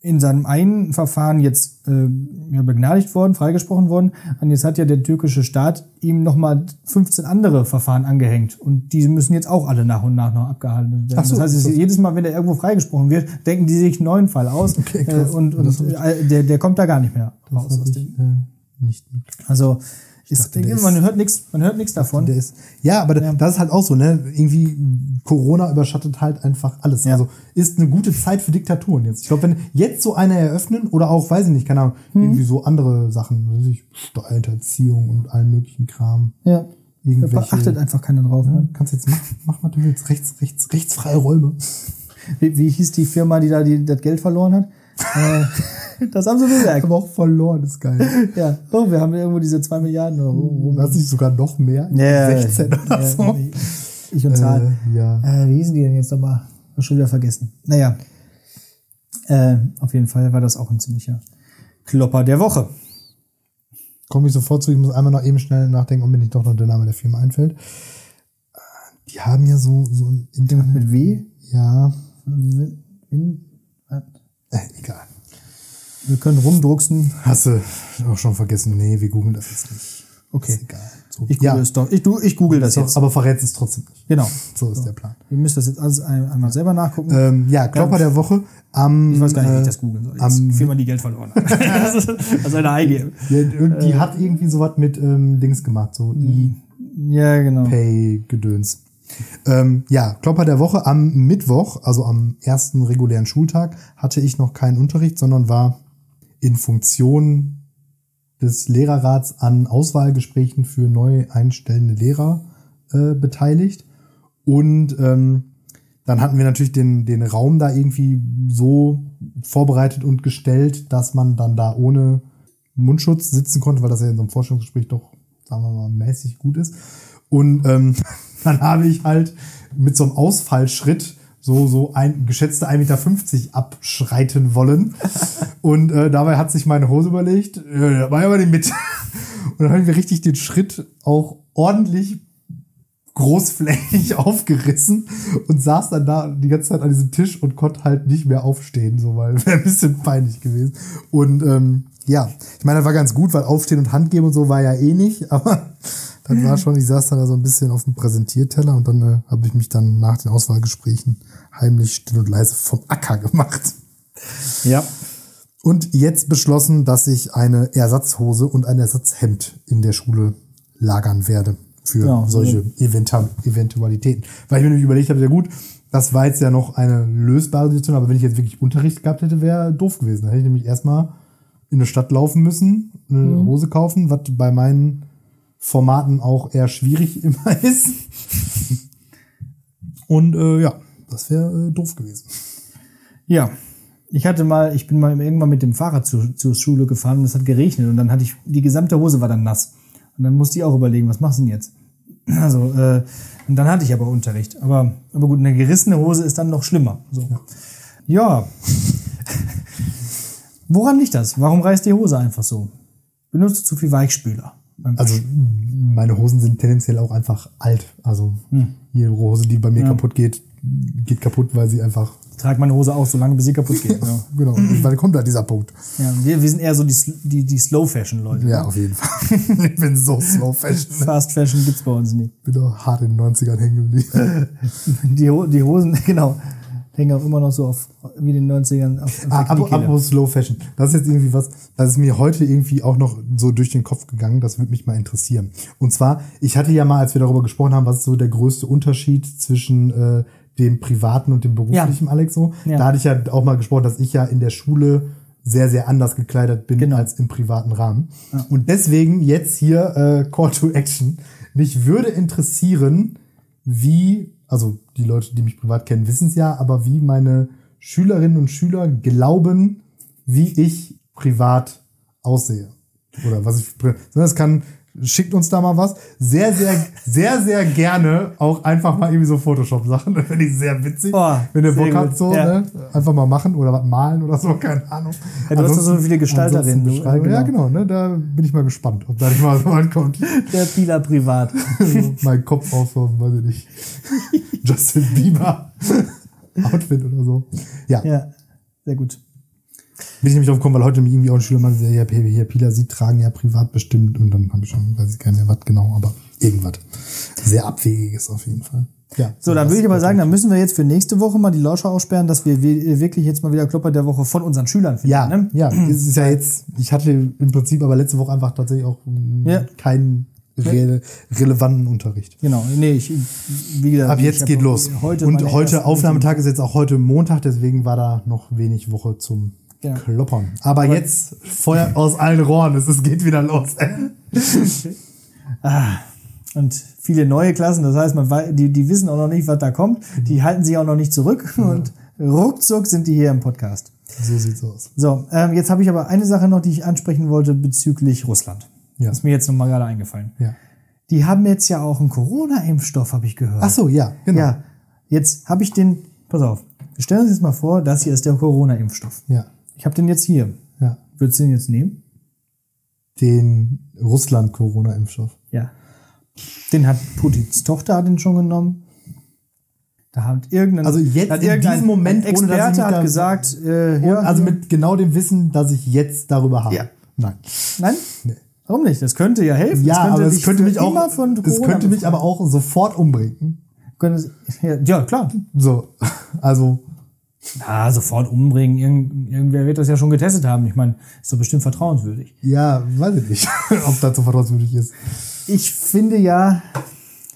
in seinem einen Verfahren jetzt äh, ja, begnadigt worden, freigesprochen worden. Und jetzt hat ja der türkische Staat ihm noch mal 15 andere Verfahren angehängt. Und die müssen jetzt auch alle nach und nach noch abgehalten werden. Ach so, das heißt, so. jedes Mal, wenn er irgendwo freigesprochen wird, denken die sich einen neuen Fall aus. Okay, äh, und und äh, der, der kommt da gar nicht mehr raus. Ich, äh, nicht mitgekriegt. Ist, dachte, man ist- hört nichts, man hört nichts davon. Ist, ja, aber das ist halt auch so, ne? Irgendwie Corona überschattet halt einfach alles. Ja. Also ist eine gute Zeit für Diktaturen jetzt. Ich glaube, wenn jetzt so eine eröffnen oder auch, weiß ich nicht, keine Ahnung, Mhm. irgendwie so andere Sachen, weiß ich, Steuerhinterziehung und allen möglichen Kram. ja. Da Irgendwelche, achtet einfach keiner drauf. ja, Ne? kannst jetzt machen, mach mal du willst, rechts, rechts, rechtsfreie Räume. Wie, wie hieß die Firma, die da die, das Geld verloren hat? das haben sie bemerkt. Aber auch verloren, ist geil. Ja. Oh, wir haben irgendwo diese zwei Milliarden oder wo. Weiß ich sogar noch mehr. Ja, 16 oder ja, so. Ich und Zahlen. Äh, ja. Äh, wie hießen die denn jetzt nochmal? Hab schon wieder vergessen. Naja. Äh, auf jeden Fall war das auch ein ziemlicher Klopper der Woche. komme ich sofort zu. Ich muss einmal noch eben schnell nachdenken, ob mir nicht doch noch der Name der Firma einfällt. Die haben ja so, so ein Internet. Mit W? Ja, Win, Win, egal. wir können rumdrucksen. Hast du auch schon vergessen? Nee, wir googeln das jetzt nicht. Okay. Ist egal. So, Ich google ja, es doch. Ich, du, ich google das so, jetzt. aber verrät es trotzdem nicht. Genau. So ist der Plan. Ihr müsst das jetzt alles ein, einmal selber nachgucken. Ähm, ja, Klopper der Woche. Am, ich weiß gar nicht, wie äh, ich das googeln soll. Jetzt am- Firma, die Geld verloren das ist das eine eingeben. Ja, die hat irgendwie sowas mit ähm, Dings gemacht, so Ja, genau. E-Pay-Gedöns. Ähm, ja, Klopper der Woche. Am Mittwoch, also am ersten regulären Schultag, hatte ich noch keinen Unterricht, sondern war in Funktion des Lehrerrats an Auswahlgesprächen für neu einstellende Lehrer äh, beteiligt. Und ähm, dann hatten wir natürlich den, den Raum da irgendwie so vorbereitet und gestellt, dass man dann da ohne Mundschutz sitzen konnte, weil das ja in so einem Forschungsgespräch doch, sagen wir mal, mäßig gut ist. Und ähm, dann habe ich halt mit so einem Ausfallschritt so, so ein geschätzte 1,50 Meter abschreiten wollen. Und äh, dabei hat sich meine Hose überlegt, äh, da war aber nicht mit. Und dann haben wir richtig den Schritt auch ordentlich großflächig aufgerissen und saß dann da die ganze Zeit an diesem Tisch und konnte halt nicht mehr aufstehen, so weil wäre ein bisschen peinlich gewesen. Und ähm, ja, ich meine, das war ganz gut, weil Aufstehen und Hand geben und so war ja eh nicht, aber das war schon, ich saß dann da so ein bisschen auf dem Präsentierteller und dann äh, habe ich mich dann nach den Auswahlgesprächen heimlich still und leise vom Acker gemacht. Ja. Und jetzt beschlossen, dass ich eine Ersatzhose und ein Ersatzhemd in der Schule lagern werde für Ja, solche Eventa Eventualitäten. Weil ich mir nämlich überlegt habe, ja gut, das war jetzt ja noch eine lösbare Situation, aber wenn ich jetzt wirklich Unterricht gehabt hätte, wäre doof gewesen. Da hätte ich nämlich erstmal in eine Stadt laufen müssen, eine Mhm. Hose kaufen, was bei meinen Formaten auch eher schwierig immer ist. Und äh, ja, das wäre äh, doof gewesen. Ja. Ich hatte mal, ich bin mal irgendwann mit dem Fahrrad zu, zur Schule gefahren und es hat geregnet und dann hatte ich, die gesamte Hose war dann nass. Und dann musste ich auch überlegen, was machst du denn jetzt? Also, äh, und dann hatte ich aber Unterricht. Aber, aber gut, eine gerissene Hose ist dann noch schlimmer. So. Ja. Woran liegt das? Warum reißt die Hose einfach so? Benutzt du zu viel Weichspüler? Also meine Hosen sind tendenziell auch einfach alt. Also Hm. jede Hose, die bei mir kaputt geht, geht kaputt, weil sie einfach Ich trage meine Hose auch, solange bis sie kaputt geht. Ja. genau. Dann kommt da dieser Punkt. Ja, wir, wir sind eher so die, die, die Slow-Fashion-Leute. Ja, auf jeden Fall. ich bin so slow fashion. Fast Fashion gibt's bei uns nicht. bin doch hart in den 90ern hängen geblieben. Die, die Hosen, genau, hängen auch immer noch so auf, wie in den 90ern auf, auf Ah, Kniekehle. aber Slow Fashion. Das ist jetzt irgendwie was, das ist mir heute irgendwie auch noch so durch den Kopf gegangen. Das würde mich mal interessieren. Und zwar, ich hatte ja mal, als wir darüber gesprochen haben, was ist so der größte Unterschied zwischen äh, dem privaten und dem beruflichen, Alex, so. Ja. Da hatte ich ja auch mal gesprochen, dass ich ja in der Schule sehr, sehr anders gekleidet bin Genau. als im privaten Rahmen. Und deswegen jetzt hier äh, Call to Action. Mich würde interessieren, wie, also die Leute, die mich privat kennen, wissen es ja, aber wie meine Schülerinnen und Schüler glauben, wie ich privat aussehe. Oder was ich, pri- das kann, schickt uns da mal was. Sehr, sehr, sehr, sehr gerne auch einfach mal irgendwie so Photoshop-Sachen. Das finde ich sehr witzig. Oh, wenn ihr Bock habt, so, Ja. ne? Einfach mal machen oder was malen oder so, keine Ahnung. Ja, du hast doch so Ansonsten- viele Gestalterinnen, ansonsten du- Ja, genau. genau, ne? Da bin ich mal gespannt, ob da nicht mal so ankommt. Der Pila privat. so mein Kopf so, weiß ich nicht, Justin Bieber Outfit oder so. Ja, ja, sehr gut. Bin ich nämlich drauf gekommen, weil heute mich irgendwie auch ein Schüler meinte, ja, hier, Pila, sie tragen ja privat bestimmt und dann habe ich schon, weiß ich gar nicht mehr, was genau, aber irgendwas. Sehr abwegiges auf jeden Fall. Ja. So, dann würde ich aber sagen, dann müssen wir jetzt für nächste Woche mal die Lauscher aussperren, dass wir wir wirklich jetzt mal wieder Klopper der Woche von unseren Schülern finden. Ja, ne? ja, es ist ja jetzt, ich hatte im Prinzip aber letzte Woche einfach tatsächlich auch mm, Ja. keinen re relevanten Unterricht. Genau, nee, ich, wie gesagt. Ab jetzt geht los. Heute und heute Aufnahmetag ist jetzt auch heute Montag, deswegen war da noch wenig Woche zum Genau. Kloppern. Aber, jetzt Feuer aus allen Rohren, es geht wieder los. Und viele neue Klassen, das heißt, man die, die wissen auch noch nicht, was da kommt. Die halten sich auch noch nicht zurück und ruckzuck sind die hier im Podcast. so sieht's aus. So, ähm, jetzt habe ich aber eine Sache noch, die ich ansprechen wollte bezüglich Russland. Ja. Das ist mir jetzt nochmal gerade eingefallen. Ja. Die haben jetzt ja auch einen Corona-Impfstoff, habe ich gehört. Ach so, ja, genau. Ja, jetzt habe ich den, pass auf, stellen uns jetzt mal vor, das hier ist der Corona-Impfstoff. Ja, Ich habe den jetzt hier. ja. Würdest du den jetzt nehmen? Den Russland-Corona-Impfstoff. Ja. Den hat Putins Tochter hat den schon genommen. Da hat irgendein, Also jetzt hat in irgendein diesem Moment, ein ohne dass ich Experte hat gesagt, äh, ja, also mit genau dem Wissen, dass ich jetzt darüber habe. Ja. Nein. nein, Nee. warum nicht? Das könnte ja helfen. Ja, das könnte aber es könnte mich auch, immer von es könnte mich aber auch sofort umbringen. Ja, klar. So, also, Ja, sofort umbringen. Irgend, irgendwer wird das ja schon getestet haben. Ich meine, ist doch bestimmt vertrauenswürdig. ja, weiß ich nicht, ob das so vertrauenswürdig ist. Ich finde ja,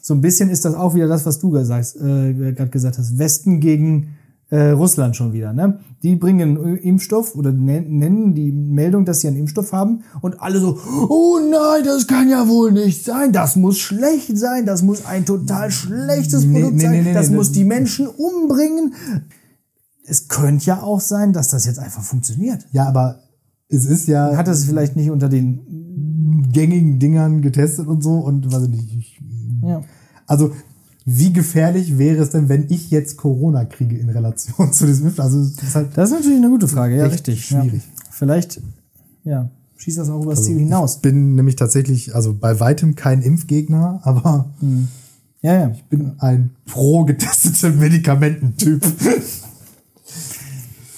so ein bisschen ist das auch wieder das, was du gesagt, äh, gerade gesagt hast. Westen gegen äh, Russland schon wieder. Ne? Die bringen einen Impfstoff oder nen- nennen die Meldung, dass sie einen Impfstoff haben und alle so, oh nein, das kann ja wohl nicht sein, das muss schlecht sein, das muss ein total schlechtes Nee, Produkt nee, sein, nee, nee, das muss die Menschen umbringen. Es könnte ja auch sein, dass das jetzt einfach funktioniert. Ja, aber es ist ja Hat es vielleicht nicht unter den, gängigen Dingern getestet und so und weiß ich nicht. Ich, ja. also, wie gefährlich wäre es denn, wenn ich jetzt Corona kriege in Relation zu diesem Impfstoff? Also, es ist halt, Das ist natürlich eine gute Frage, ja, richtig. schwierig. Ja. Vielleicht, ja, schießt das auch übers Also Ziel hinaus. Ich bin nämlich tatsächlich, also bei weitem kein Impfgegner, aber Ja, ja. ich bin ein pro getestete Medikamententyp.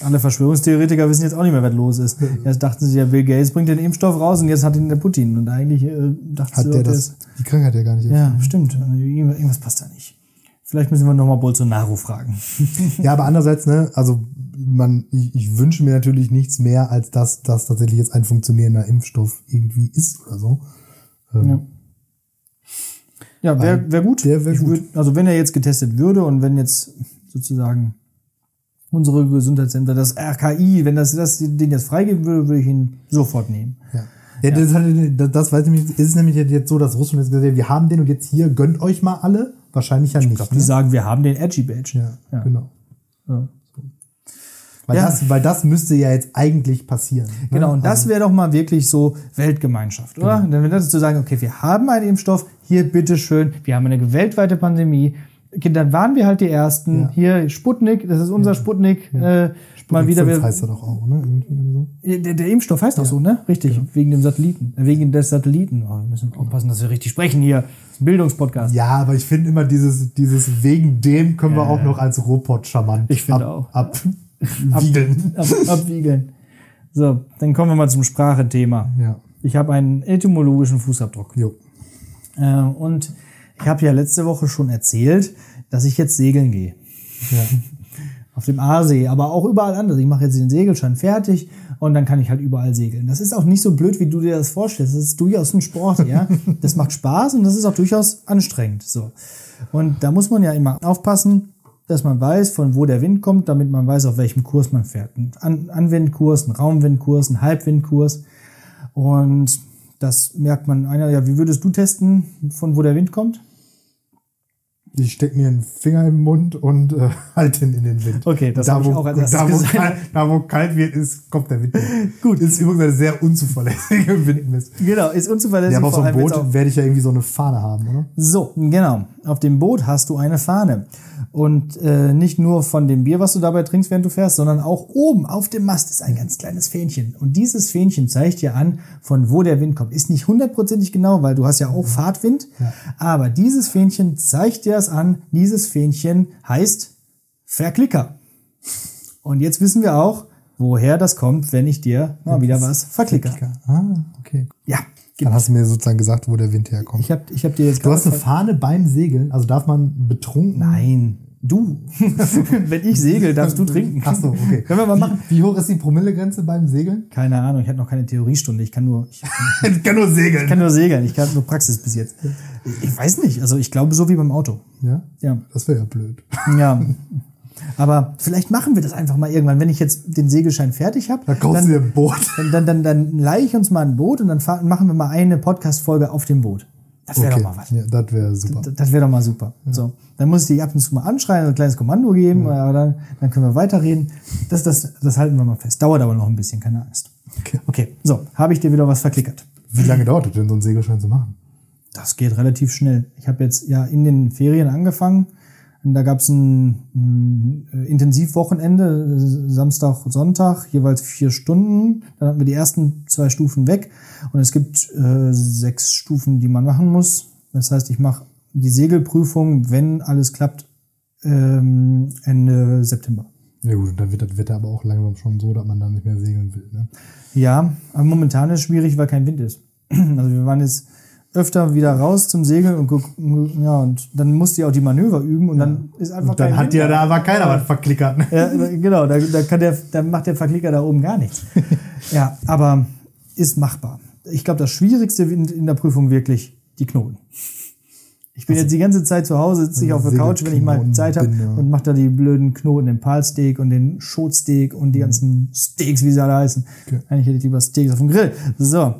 Alle Verschwörungstheoretiker wissen jetzt auch nicht mehr, was los ist. Erst dachten sie ja, Bill Gates bringt den Impfstoff raus und jetzt hat ihn der Putin. Und eigentlich äh, dachten Hat sie, der doch, das, die Krankheit ja gar nicht. Ja, stimmt. Irgendwas irgendwas passt da nicht. Vielleicht müssen wir nochmal Bolsonaro fragen. Ja, aber andererseits, ne, also man, ich, ich wünsche mir natürlich nichts mehr, als dass das tatsächlich jetzt ein funktionierender Impfstoff irgendwie ist oder so. Ähm, Ja. Ja, wäre wär gut. der wär Ich gut. Würd, also wenn er jetzt getestet würde und wenn jetzt sozusagen unsere Gesundheitsämter, das RKI, wenn das, das den jetzt freigeben würde, würde ich ihn sofort nehmen. Ja. Ja, Das, hat, das, das weiß nämlich, ist es nämlich jetzt so, dass Russland jetzt gesagt hat, wir haben den und jetzt hier, gönnt euch mal alle. Wahrscheinlich ja nicht. Die ne? sagen, wir haben den Edgy Badge. ja, genau. Ja. Weil, Ja. das, weil das müsste ja jetzt eigentlich passieren. ne? Genau, und das wäre doch mal wirklich so Weltgemeinschaft, oder? Genau. Dann wäre das zu sagen, okay, wir haben einen Impfstoff, hier bitteschön, wir haben eine weltweite Pandemie, dann waren wir halt die Ersten. Ja. Hier Sputnik, das ist unser Sputnik. Äh, mal Sputnik wieder. 5 Wir, heißt er doch auch, ne? So. der, der Impfstoff heißt auch so, ne? Richtig, wegen dem Satelliten, äh, wegen des Satelliten. Oh, wir müssen aufpassen, dass wir richtig sprechen hier. Bildungspodcast. Ja, aber ich finde immer dieses, dieses wegen dem können wir auch noch als Robot charmant Ich finde ab, auch. abwiegeln. Ab, abwiegeln. So, dann kommen wir mal zum Sprachethema. Ja. Ich habe einen etymologischen Fußabdruck. Jo. Äh, und ich habe ja letzte Woche schon erzählt, dass ich jetzt segeln gehe. Ja. Auf dem Aasee, aber auch überall anders. Ich mache jetzt den Segelschein fertig und dann kann ich halt überall segeln. Das ist auch nicht so blöd, wie du dir das vorstellst. Das ist durchaus ein Sport, ja. Das macht Spaß und das ist auch durchaus anstrengend. So. Und da muss man ja immer aufpassen, dass man weiß, von wo der Wind kommt, damit man weiß, auf welchem Kurs man fährt. Ein An Anwindkurs, ein Raumwindkurs, ein Halbwindkurs. Und das merkt man einer, ja, wie würdest du testen, von wo der Wind kommt? Ich stecke mir einen Finger im Mund und äh, halte ihn in den Wind. Okay, das da, hab ich auch als da, wo kalt, da, wo kalt wird, ist, kommt der Wind. Gut. Ist übrigens eine sehr unzuverlässige Windmist. Genau, ist unzuverlässig. Ja, aber auf so einem Boot werde ich ja irgendwie so eine Fahne haben, oder? So, genau. Auf dem Boot hast du eine Fahne. Und äh, nicht nur von dem Bier, was du dabei trinkst, während du fährst, sondern auch oben auf dem Mast ist ein ganz kleines Fähnchen. Und dieses Fähnchen zeigt dir an, von wo der Wind kommt. Ist nicht hundertprozentig genau, weil du hast ja auch Fahrtwind. Aber dieses Fähnchen zeigt dir das an. Dieses Fähnchen heißt Verklicker. Und jetzt wissen wir auch, woher das kommt, wenn ich dir mal wieder was verklicker. Ah, okay. Ja, Dann hast du mir sozusagen gesagt, wo der Wind herkommt. ich habe ich hab dir jetzt du hast eine Fahne beim Segeln, also darf man betrunken. Nein, du. Wenn ich segel, darfst du trinken. Ach so, okay. Können wir mal machen? Wie, wie hoch ist die Promillegrenze beim Segeln? Keine Ahnung, ich hatte noch keine Theoriestunde. Ich kann nur, ich ich kann nur segeln. kann nur segeln. Ich kann nur Praxis bis jetzt. Ich weiß nicht. Also ich glaube so wie beim Auto. ja? Ja. Das wäre ja blöd. Ja. Aber vielleicht machen wir das einfach mal irgendwann, wenn ich jetzt den Segelschein fertig habe. Da kaufst du dir ein Boot. Dann, dann, dann, dann leihe ich uns mal ein Boot und dann fahren, machen wir mal eine Podcast-Folge auf dem Boot. Das wäre Okay. doch mal was. Ja, das wäre super. Das- Das wäre doch mal super. So, dann muss ich die ab und zu mal anschreien, ein kleines Kommando geben, aber dann, dann können wir weiterreden. Das, das, das halten wir mal fest. Dauert aber noch ein bisschen, keine Angst. Okay. Okay, so, habe ich dir wieder was verklickert. Wie lange dauert es denn, so einen Segelschein zu machen? Das geht relativ schnell. Ich habe jetzt ja in den Ferien angefangen. Und da gab es ein, ein Intensivwochenende, Samstag, Sonntag, jeweils vier Stunden. Dann hatten wir die ersten zwei Stufen weg. Und es gibt äh, sechs Stufen, die man machen muss. Das heißt, ich mache die Segelprüfung, wenn alles klappt, ähm, Ende September. Ja gut, dann wird das Wetter aber auch langsam schon so, dass man dann nicht mehr segeln will. Ne? Ja, aber momentan ist es schwierig, weil kein Wind ist. Also wir waren jetzt öfter wieder raus zum Segeln und gucken, ja, und dann musste ich auch die Manöver üben und dann ist einfach Und dann kein hat Wind ja da. da aber keiner was verklickert. Ne? Ja, genau, da, da, kann der, da macht der Verklicker da oben gar nichts. Ja, aber ist machbar. Ich glaube, das Schwierigste in, in der Prüfung wirklich die Knoten. Ich bin jetzt die ganze Zeit zu Hause, sitze ich auf der Couch, wenn ich mal Zeit habe und mache da die blöden Knoten, den Palsteak und den Schotsteak und die ganzen Steaks, wie sie alle heißen. Okay. Eigentlich hätte ich lieber Steaks auf dem Grill. So.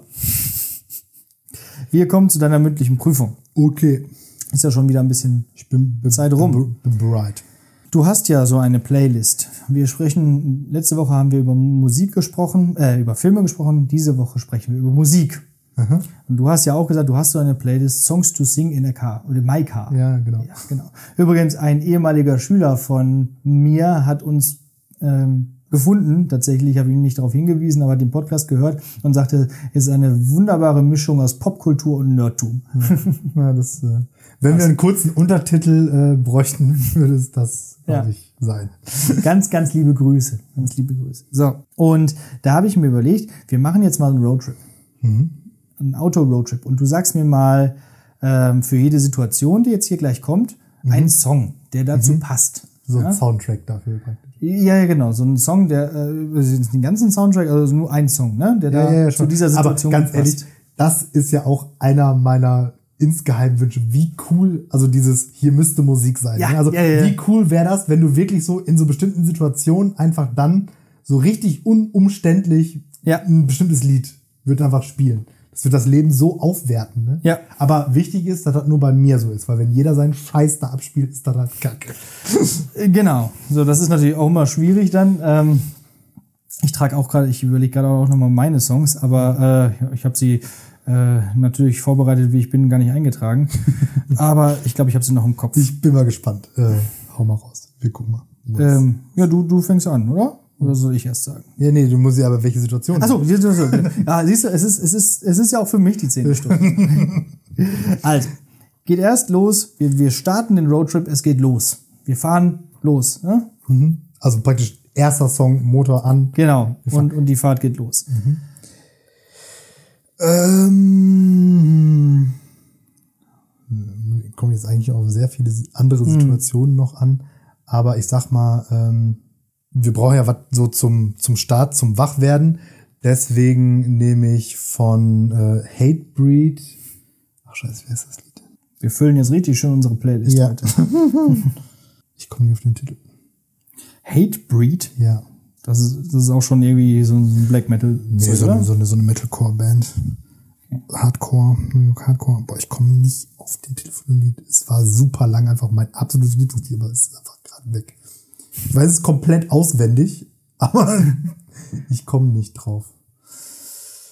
Wir kommen zu deiner mündlichen Prüfung. Okay. Ist ja schon wieder ein bisschen Ich bin, Zeit rum. Be bereit. Du hast ja so eine Playlist. Wir sprechen, letzte Woche haben wir über Musik gesprochen, äh, über Filme gesprochen, diese Woche sprechen wir über Musik. Und du hast ja auch gesagt, du hast so eine Playlist Songs to Sing in a Car oder My Car. Ja, genau. Ja, genau. Übrigens, ein ehemaliger Schüler von mir hat uns ähm, gefunden. Tatsächlich habe ich ihn nicht darauf hingewiesen, aber hat den Podcast gehört und sagte, es ist eine wunderbare Mischung aus Popkultur und Nerdtum. Ja, das, äh, wenn wir einen kurzen Untertitel äh, bräuchten, würde es das, Ja. glaube ich, sein. Ganz, ganz liebe Grüße. Ganz liebe Grüße. So. Und da habe ich mir überlegt, wir machen jetzt mal einen Roadtrip. Einen Auto-Roadtrip. Und du sagst mir mal ähm, für jede Situation, die jetzt hier gleich kommt, einen Song, der dazu passt. So ja? ein Soundtrack dafür praktisch. ja, ja, genau. So ein Song, der, äh, nicht den ganzen Soundtrack, also nur ein Song, ne? Der da zu dieser Situation Aber ganz passt. ehrlich, das ist ja auch einer meiner insgeheim Wünsche. Wie cool, also dieses, hier müsste Musik sein. Ja, ne? also ja, ja. wie cool wäre das, wenn du wirklich so in so bestimmten Situationen einfach dann so richtig unumständlich Ja. ein bestimmtes Lied wird einfach spielen. Das wird das Leben so aufwerten, ne? Ja. Aber wichtig ist, dass das nur bei mir so ist, weil wenn jeder seinen Scheiß da abspielt, ist das halt kacke. Äh, Genau. So, das ist natürlich auch immer schwierig dann. Ähm, ich trage auch gerade, ich überlege gerade auch nochmal meine Songs, aber äh, ich habe sie äh, natürlich vorbereitet, wie ich bin, gar nicht eingetragen. aber ich glaube, ich habe sie noch im Kopf. Ich bin mal gespannt. Äh, hau mal raus. Wir gucken mal. Ähm, ja, du, du fängst an, oder? Oder soll ich erst sagen? ja, nee, du musst ja aber welche Situation. Achso, ja, siehst du, es ist, es, ist, es ist ja auch für mich die zehnte Stunde. also, geht erst los, wir, wir starten den Roadtrip, es geht los. Wir fahren los. Ne? Mhm. Also praktisch erster Song, Motor an. Genau, und, und die Fahrt geht los. Ähm, kommen jetzt eigentlich auf sehr viele andere Situationen noch an. Aber ich sag mal, ähm, wir brauchen ja was so zum, zum Start, zum Wachwerden. Deswegen nehme ich von äh, Hatebreed. Ach scheiße, wer ist das Lied? Wir füllen jetzt richtig schön unsere Playlist Ja. heute. Ich komme nicht auf den Titel. Hatebreed, Ja. das ist, das ist auch schon irgendwie so ein Black Metal. Nee, so, oder? eine, so eine, so eine Metalcore-Band. Hardcore, New York Hardcore. Boah, ich komme nicht auf den Titel von dem Lied. Es war super lang, einfach mein absolutes Lieblingslied, aber es ist einfach gerade weg. Ich weiß es komplett auswendig, aber ich komme nicht drauf.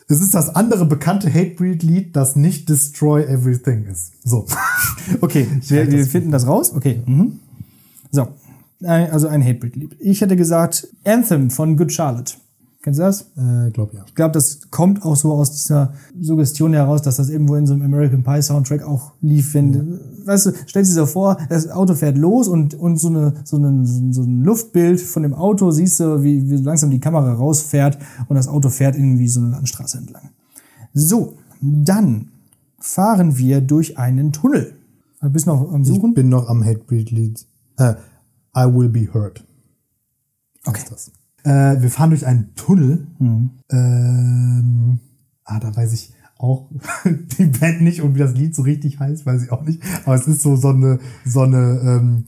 Es ist das andere bekannte Hatebreed-Lied, das nicht Destroy Everything ist. So. Okay, wir, wir finden das raus. Okay. Mhm. So, also ein Hatebreed-Lied. Ich hätte gesagt Anthem von Good Charlotte. Kennst du das? Äh, glaub ja. Ich glaube, das kommt auch so aus dieser Suggestion heraus, dass das irgendwo in so einem American Pie Soundtrack auch lief. Wenn, weißt du, stell dir so vor, das Auto fährt los und, und so, eine, so, eine, so ein Luftbild von dem Auto siehst du, wie, wie langsam die Kamera rausfährt und das Auto fährt irgendwie so eine Landstraße entlang. So, dann fahren wir durch einen Tunnel. Du bist noch am Ich Suchen? bin noch am Hatebreed-Lied. Äh, I Will Be Hurt. Okay. Das. Äh, wir fahren durch einen Tunnel. Mhm. Ähm, ah, da weiß ich auch die Band nicht und wie das Lied so richtig heißt, weiß ich auch nicht. Aber es ist so so eine so eine ähm,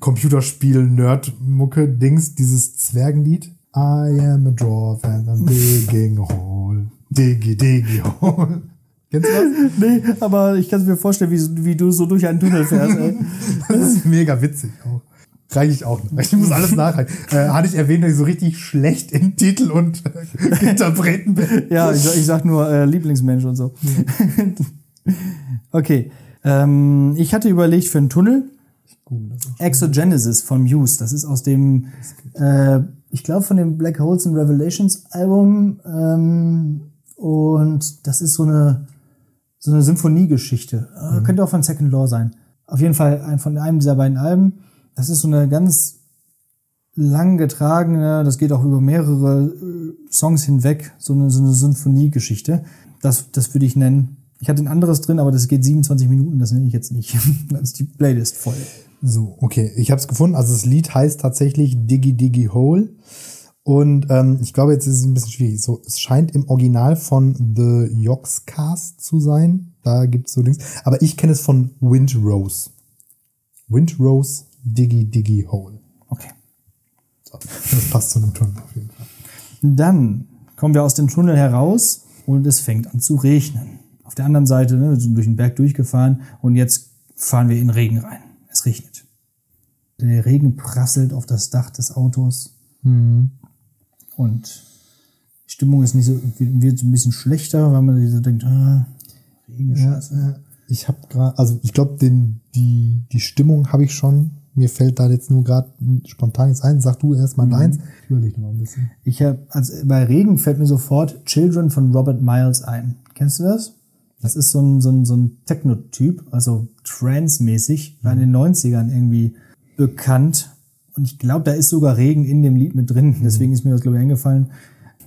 Computerspiel-Nerd-Mucke-Dings, dieses Zwergenlied. I am a dwarf and I'm digging a hole. Diggy, diggy hole. Kennst du das? Nee, aber ich kann mir vorstellen, wie, wie du so durch einen Tunnel fährst. Ey. Das ist mega witzig auch. Reiche ich auch noch. Ich muss alles nachreichen. Äh, hatte ich erwähnt, dass ich so richtig schlecht in Titel und äh, Interpreten bin. Ja, ich, ich sag nur äh, Lieblingsmensch und so. okay. Ähm, ich hatte überlegt für einen Tunnel. Exogenesis von Muse. Das ist aus dem, äh, ich glaube, von dem Black Holes and Revelations Album. Ähm, und das ist so eine, so eine Symphoniegeschichte. Äh, Könnte auch von Second Law sein. Auf jeden Fall ein, von einem dieser beiden Alben. Das ist so eine ganz lang getragene, das geht auch über mehrere äh, Songs hinweg, so eine, so eine Symphoniegeschichte. Das, das würde ich nennen. Ich hatte ein anderes drin, aber das geht 27 Minuten, das nenne ich jetzt nicht. Dann ist die Playlist voll. So, okay, ich habe es gefunden. Also das Lied heißt tatsächlich Diggy Diggy Hole. Und ähm, ich glaube, jetzt ist es ein bisschen schwierig. So, es scheint im Original von The Yogscast zu sein. Da gibt's so Dings. Aber ich kenne es von Windrose. Windrose Diggy Diggy Hole. Okay. So, das passt zu einem Tunnel auf jeden Fall. Dann kommen wir aus dem Tunnel heraus und es fängt an zu regnen. Auf der anderen Seite, ne, wir sind durch den Berg durchgefahren und jetzt fahren wir in Regen rein. Es regnet. Der Regen prasselt auf das Dach des Autos und die Stimmung ist nicht so, wird so ein bisschen schlechter, weil man sich so denkt, ah, Regen, Ja, ich habe gerade, also ich glaube, den die die Stimmung habe ich schon. Mir fällt da jetzt nur gerade spontan jetzt ein. Sag du erst mal deins. Ich überlege noch ein bisschen. Ich habe, also bei Regen fällt mir sofort Children von Robert Miles ein. Kennst du das? Das ist so ein, so ein, so ein Techno-Typ, also Trance-mäßig, war in den 90ern irgendwie bekannt. Und ich glaube, da ist sogar Regen in dem Lied mit drin. Deswegen ist mir das, glaube ich, eingefallen.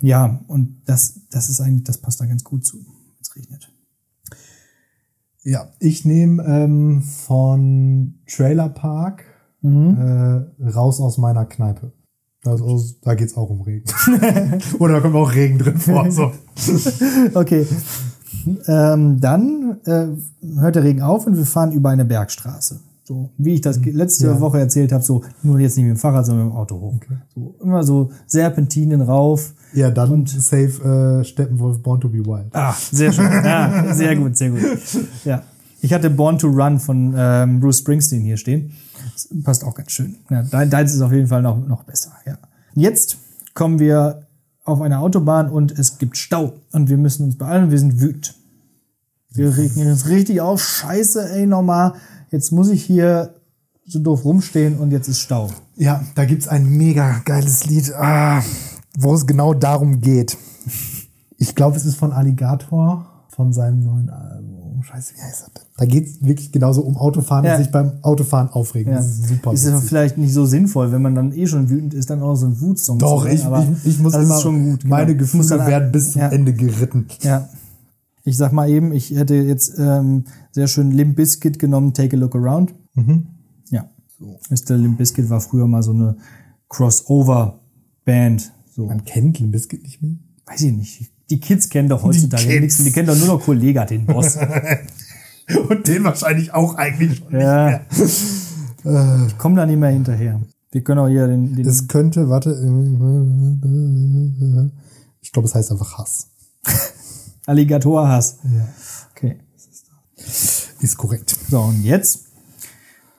Ja, und das, das ist eigentlich, das passt da ganz gut zu, wenn es regnet. Ja, ich nehme ähm, von Trailer Park äh, raus aus meiner Kneipe. Also, da geht's auch um Regen. Oder da kommt auch Regen drin vor. So. Okay. Ähm, dann äh, hört der Regen auf und wir fahren über eine Bergstraße. So, wie ich das letzte Ja. Woche erzählt habe, so nur jetzt nicht mit dem Fahrrad, sondern mit dem Auto hoch. So, immer so Serpentinen rauf. Ja, dann safe äh, Steppenwolf Born to be Wild. Ah, sehr schön. Ja, sehr gut, sehr gut. Ja. Ich hatte Born to Run von ähm, Bruce Springsteen hier stehen. Passt auch ganz schön. Ja, dein- deins ist auf jeden Fall noch, noch besser. Ja. Jetzt kommen wir auf eine Autobahn und es gibt Stau. Und wir müssen uns beeilen. Wir sind wütend. Wir regen uns richtig auf. Scheiße, ey, nochmal. Jetzt muss ich hier so doof rumstehen und jetzt ist Stau. Ja, da gibt's ein mega geiles Lied, ah, wo es genau darum geht. Ich glaube, es ist von Alligator, von seinem neuen Album. Scheiße, wie heißt das denn? Da geht's wirklich genauso um Autofahren Ja. und sich beim Autofahren aufregen. Ja. Das ist super. Ist ja witzig. vielleicht nicht so sinnvoll, wenn man dann eh schon wütend ist, dann auch so ein Wutsong Doch, zu ich, hören, aber ich, ich muss immer, gut. genau. meine Ich Gefühle werden bis zum ja. Ende geritten. Ja. Ich sag mal eben, ich hätte jetzt ähm, sehr schön Limp Bizkit genommen, Take a Look Around. Mhm. Ja. Mr. Limp Bizkit war früher mal so eine Crossover-Band. So, Man kennt Limp Bizkit nicht mehr. weiß ich nicht. Die Kids kennen doch heutzutage nichts. Die kennen doch nur noch Kollega, den Boss. Und den wahrscheinlich auch eigentlich schon ja. nicht mehr. Ich komme da nicht mehr hinterher. Wir können auch hier den, den Es könnte, warte, äh, ich glaube, es heißt einfach Hass. Alligator-Hass. Ja. Okay. Ist korrekt. So, und jetzt?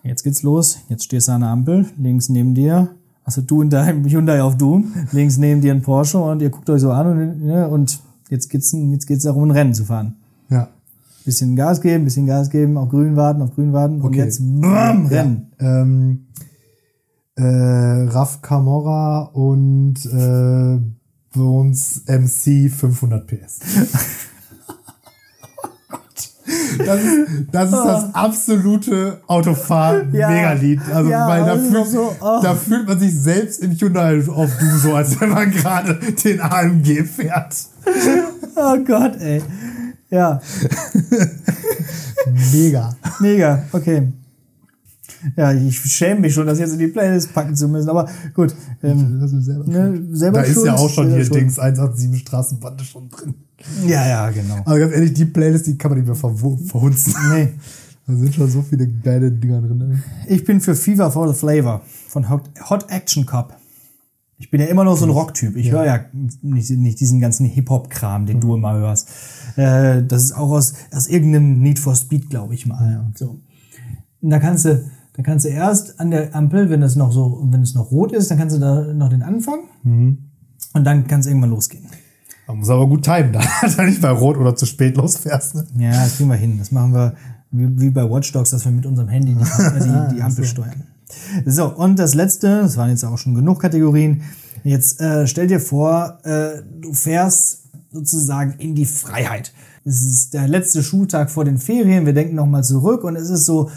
Jetzt geht's los. Jetzt stehst du an der Ampel. Links neben dir, also du in deinem Hyundai auf Doom. Links neben dir ein Porsche und ihr guckt euch so an und, ja, und jetzt geht's, jetzt geht's darum, ein Rennen zu fahren. Ja. Bisschen Gas geben, bisschen Gas geben, auf grün warten, auf grün warten und Okay. jetzt bam, Rennen. Ähm, äh, Raf Camorra und äh, Bones MC 500 PS. Das ist, das, ist das absolute Autofahren-Megalied. Also, Ja, weil da fühlt, so, oh. da fühlt man sich selbst im Hyundai auf Du so, als wenn man gerade den AMG fährt. Oh Gott, ey. Ja, Mega. mega, okay. Ja, ich schäme mich schon, das jetzt in die Playlist packen zu müssen, aber gut. Ähm, Das ist selber ne, selber da ist ja auch schon hier schuld. Dings 187 Straßenbande schon drin. Ja, ja, genau. Aber ganz ehrlich, die Playlist, die kann man nicht mehr verhunzen. Nee. Da sind schon so viele geile Dinger drin. ne? Ich bin für Fever for the Flavor von Hot, Hot Action Cop. Ich bin ja immer noch so ein Rocktyp. Ich höre ja nicht, nicht diesen ganzen Hip-Hop-Kram, den du immer hörst. Äh, das ist auch aus, aus irgendeinem Need for Speed, glaube ich mal. So. Und da kannst du, da kannst du erst an der Ampel, wenn es noch so, wenn es noch rot ist, dann kannst du da noch den Anfang. Und dann kann es irgendwann losgehen. Man muss aber gut timen, da du nicht bei Rot oder zu spät losfährst. Ne? Ja, das kriegen wir hin. Das machen wir wie, wie bei Watch Dogs, dass wir mit unserem Handy die, die, die Ampel steuern. So, und das letzte, das waren jetzt auch schon genug Kategorien. Jetzt äh, stell dir vor, äh, du fährst sozusagen in die Freiheit. Es ist der letzte Schultag vor den Ferien. Wir denken nochmal zurück und es ist so,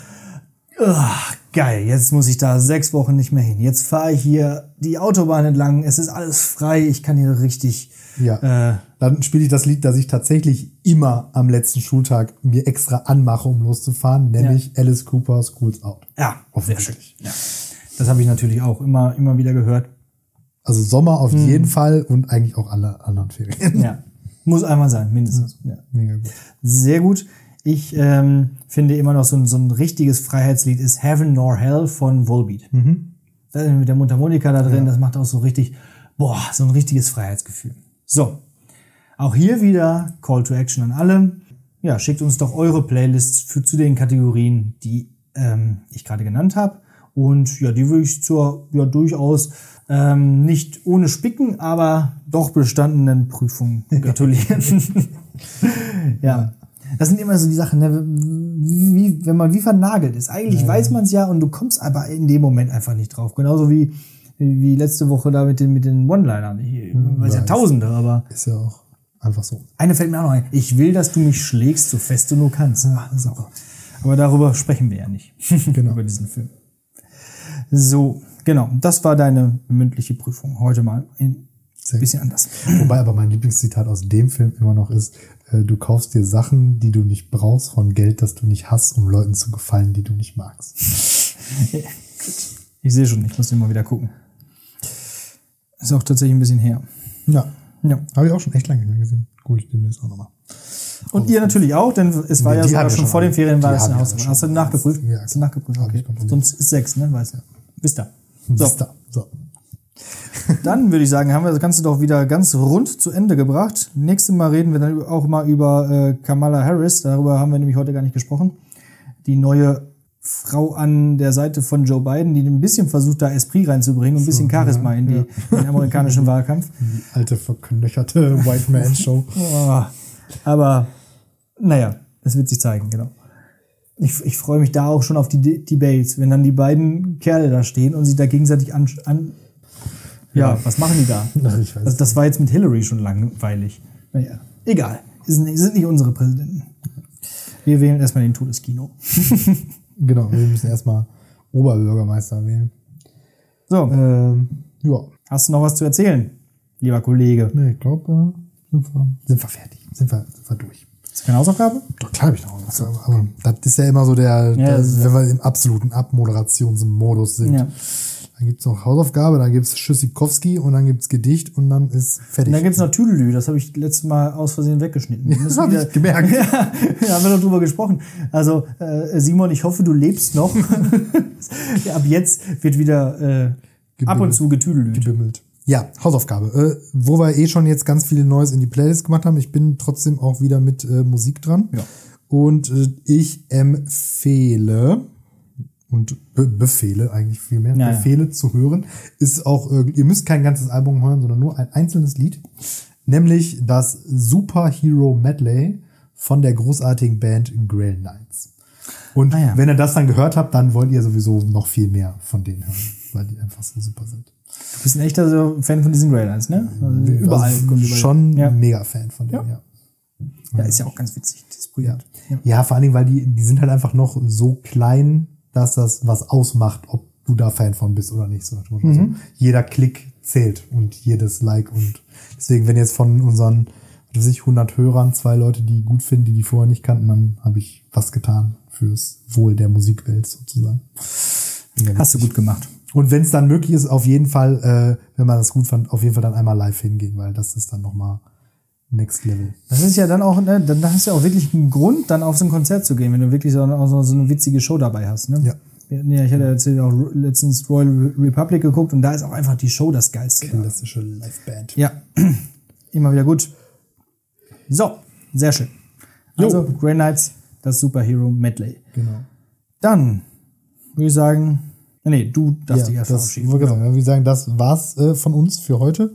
ugh, geil, jetzt muss ich da sechs Wochen nicht mehr hin. Jetzt fahre ich hier die Autobahn entlang. Es ist alles frei. Ich kann hier richtig Ja. äh, Dann spiele ich das Lied, das ich tatsächlich immer am letzten Schultag mir extra anmache, um loszufahren, nämlich Alice Cooper Schools Out. Ja. Offensichtlich. Ja. Das habe ich natürlich auch immer, immer wieder gehört. Also Sommer auf Hm. jeden Fall und eigentlich auch alle anderen Ferien. Ja. Muss einmal sein, mindestens. Ja. Mega gut. Sehr gut. Ich ähm, finde immer noch so ein, so ein richtiges Freiheitslied ist Heaven Nor Hell von Volbeat. Da mit der Mundharmonika da drin, das macht auch so richtig, boah, so ein richtiges Freiheitsgefühl. So. Auch hier wieder Call to Action an alle. Ja, schickt uns doch eure Playlists für, zu den Kategorien, die ähm, ich gerade genannt habe. Und ja, die würde ich zur ja durchaus ähm, nicht ohne Spicken, aber doch bestandenen Prüfung gratulieren. ja. Das sind immer so die Sachen, ne? wie, wenn man wie vernagelt ist. Eigentlich weiß man es ja und du kommst aber in dem Moment einfach nicht drauf. Genauso wie, wie letzte Woche da mit den, mit den One-Linern. Ich weiß ja. Tausende, aber Ist ja auch einfach so. eine fällt mir auch noch ein. Ich will, dass du mich schlägst, so fest du nur kannst. Ah, das ist auch. Aber darüber sprechen wir ja nicht. Genau. Über diesen Film. So, genau. Das war deine mündliche Prüfung. Heute mal ein Sehr bisschen anders. Wobei aber mein Lieblingszitat aus dem Film immer noch ist, du kaufst dir Sachen, die du nicht brauchst, von Geld, das du nicht hast, um Leuten zu gefallen, die du nicht magst. Ich sehe schon, ich muss immer wieder gucken. Ist auch tatsächlich ein bisschen her. Ja. Ja. Habe ich auch schon echt lange nicht mehr gesehen. Guck ich demnächst auch nochmal. Und ihr natürlich auch, denn es war Nee, ja sogar schon schon vor den. Ferien war wir Hausaufgabe. alle Hast du nachgeprüft? Ja, Hast du nachgeprüft? Okay. Sonst ist sechs, ne? Weißt du. Wisst ihr. So, So. Da. So. dann würde ich sagen, haben wir das Ganze doch wieder ganz rund zu Ende gebracht. Nächstes Mal reden wir dann auch mal über äh, Kamala Harris. Darüber haben wir nämlich heute gar nicht gesprochen. Die neue Frau an der Seite von Joe Biden, die ein bisschen versucht, da Esprit reinzubringen und ein bisschen Charisma in, die, in den amerikanischen Wahlkampf. Die alte verknöcherte White Man Show. Oh, aber naja, es wird sich zeigen, genau. Ich, ich freue mich da auch schon auf die De Debates, wenn dann die beiden Kerle da stehen und sich da gegenseitig an. an ja, was machen die da? Ach, ich weiß Das, das war jetzt mit Hillary schon langweilig. Naja, egal. Sind, sind nicht unsere Präsidenten. Wir wählen erstmal den Todeskino. Genau, wir müssen erstmal Oberbürgermeister wählen. So, Ähm, ja. hast du noch was zu erzählen, lieber Kollege? Nee, ich glaube, äh, sind, wir, sind wir fertig. Sind wir, sind wir durch. Ist das keine Hausaufgabe? Doch, klar habe ich noch was. Aber das ist ja immer so der, der das ist- wenn wir im absoluten Abmoderationsmodus sind. Ja. Dann gibt's noch Hausaufgabe, dann gibt's Schüssikowski und dann gibt's Gedicht und dann ist fertig. Und dann gibt's noch Tüdelü, das habe ich letztes Mal aus Versehen weggeschnitten. Wir müssen hab wieder- ich gemerkt. ja, da haben wir noch drüber gesprochen. Also, äh, Simon, ich hoffe, du lebst noch. ja, ab jetzt wird wieder äh, ab und zu getüdelüt. gebimmelt. Ja, Hausaufgabe. Äh, wo wir eh schon jetzt ganz viel Neues in die Playlist gemacht haben, ich bin trotzdem auch wieder mit äh, Musik dran. Ja. Und äh, ich empfehle und be befehle eigentlich viel mehr, Ja, ja. befehle zu hören, ist auch, äh, ihr müsst kein ganzes Album hören, sondern nur ein einzelnes Lied, nämlich das Superhero Medley von der großartigen Band Grail Knights. Und Ah, ja. wenn ihr das dann gehört habt, dann wollt ihr sowieso noch viel mehr von denen hören, weil die einfach so super sind. Du bist ein echter so Fan von diesen Greylands, ne? Also überall. Also schon Ja. mega Fan von denen, Ja. ja. ja, ist ja auch ganz witzig, dieses Projekt. Ja. Ja, vor allen Dingen, weil die, die sind halt einfach noch so klein, dass das was ausmacht, ob du da Fan von bist oder nicht. So nach dem Motto. Also jeder Klick zählt und jedes Like und deswegen, wenn jetzt von unseren, was weiß ich, 100 Hörern zwei Leute, die gut finden, die die vorher nicht kannten, dann habe ich was getan fürs Wohl der Musikwelt sozusagen. Hast du gut gemacht. Und wenn es dann möglich ist, auf jeden Fall, äh, wenn man das gut fand, auf jeden Fall dann einmal live hingehen, weil das ist dann nochmal Next Level. Das ist ja dann auch, ne, dann hast du ja auch wirklich einen Grund, dann auf so ein Konzert zu gehen, wenn du wirklich so, auch so, so eine witzige Show dabei hast. Ne? Ja. Ja, ich hatte erzählt, auch letztens Royal Republic geguckt und da ist auch einfach die Show das Geilste. Klassische Liveband. Ja, immer wieder gut. So, sehr schön. Also, Grey Knights, das Superhero Medley. Genau. Dann würde ich sagen, nee, du darfst dich Ja, erst das, ich sagen, wir sagen, das war's äh, von uns für heute.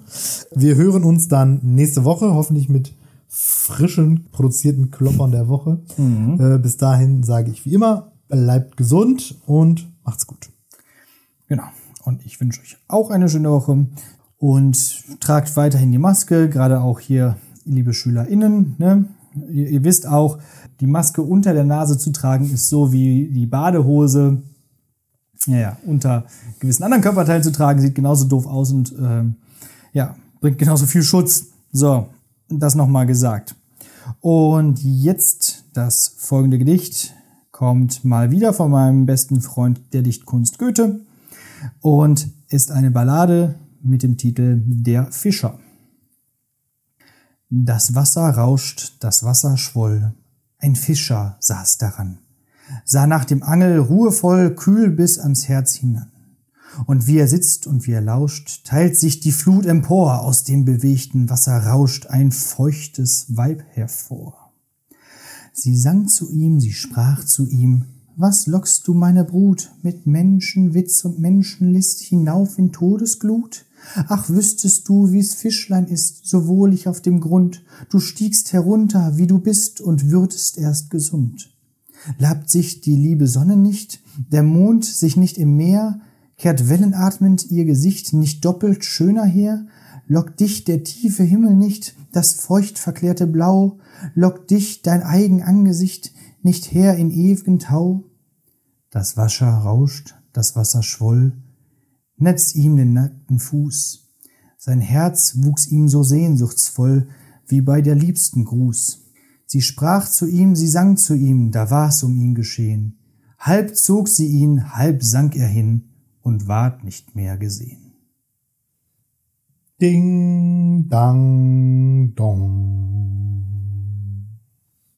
Wir hören uns dann nächste Woche, hoffentlich mit frischen, produzierten Kloppern der Woche. Mhm. Äh, bis dahin sage ich wie immer, bleibt gesund und macht's gut. Genau. Und ich wünsche euch auch eine schöne Woche und tragt weiterhin die Maske, gerade auch hier, liebe SchülerInnen. Ne? Ihr, ihr wisst auch, die Maske unter der Nase zu tragen ist so wie die Badehose ja, unter gewissen anderen Körperteilen zu tragen, sieht genauso doof aus und ähm, ja, bringt genauso viel Schutz. So, das nochmal gesagt. Und jetzt das folgende Gedicht kommt mal wieder von meinem besten Freund der Dichtkunst Goethe und ist eine Ballade mit dem Titel Der Fischer. Das Wasser rauscht, das Wasser schwoll, ein Fischer saß daran, sah nach dem Angel ruhevoll kühl bis ans Herz hinan. Und wie er sitzt und wie er lauscht, teilt sich die Flut empor, aus dem bewegten Wasser rauscht ein feuchtes Weib hervor. Sie sang zu ihm, sie sprach zu ihm, was lockst du meine Brut mit Menschenwitz und Menschenlist hinauf in Todesglut? Ach, wüsstest du, wie's Fischlein ist, so wohlig auf dem Grund, du stiegst herunter, wie du bist, und würdest erst gesund. Labt sich die liebe Sonne nicht, der Mond sich nicht im Meer, kehrt wellenatmend ihr Gesicht nicht doppelt schöner her, lockt dich der tiefe Himmel nicht, das feucht verklärte Blau, lockt dich dein eigen Angesicht nicht her in ewigen Tau. Das Wasser rauscht, das Wasser schwoll, netz ihm den nackten Fuß. Sein Herz wuchs ihm so sehnsuchtsvoll, wie bei der liebsten Gruß. Sie sprach zu ihm, sie sang zu ihm, da war's um ihn geschehen. Halb zog sie ihn, halb sank er hin und ward nicht mehr gesehen. Ding, dang, dong.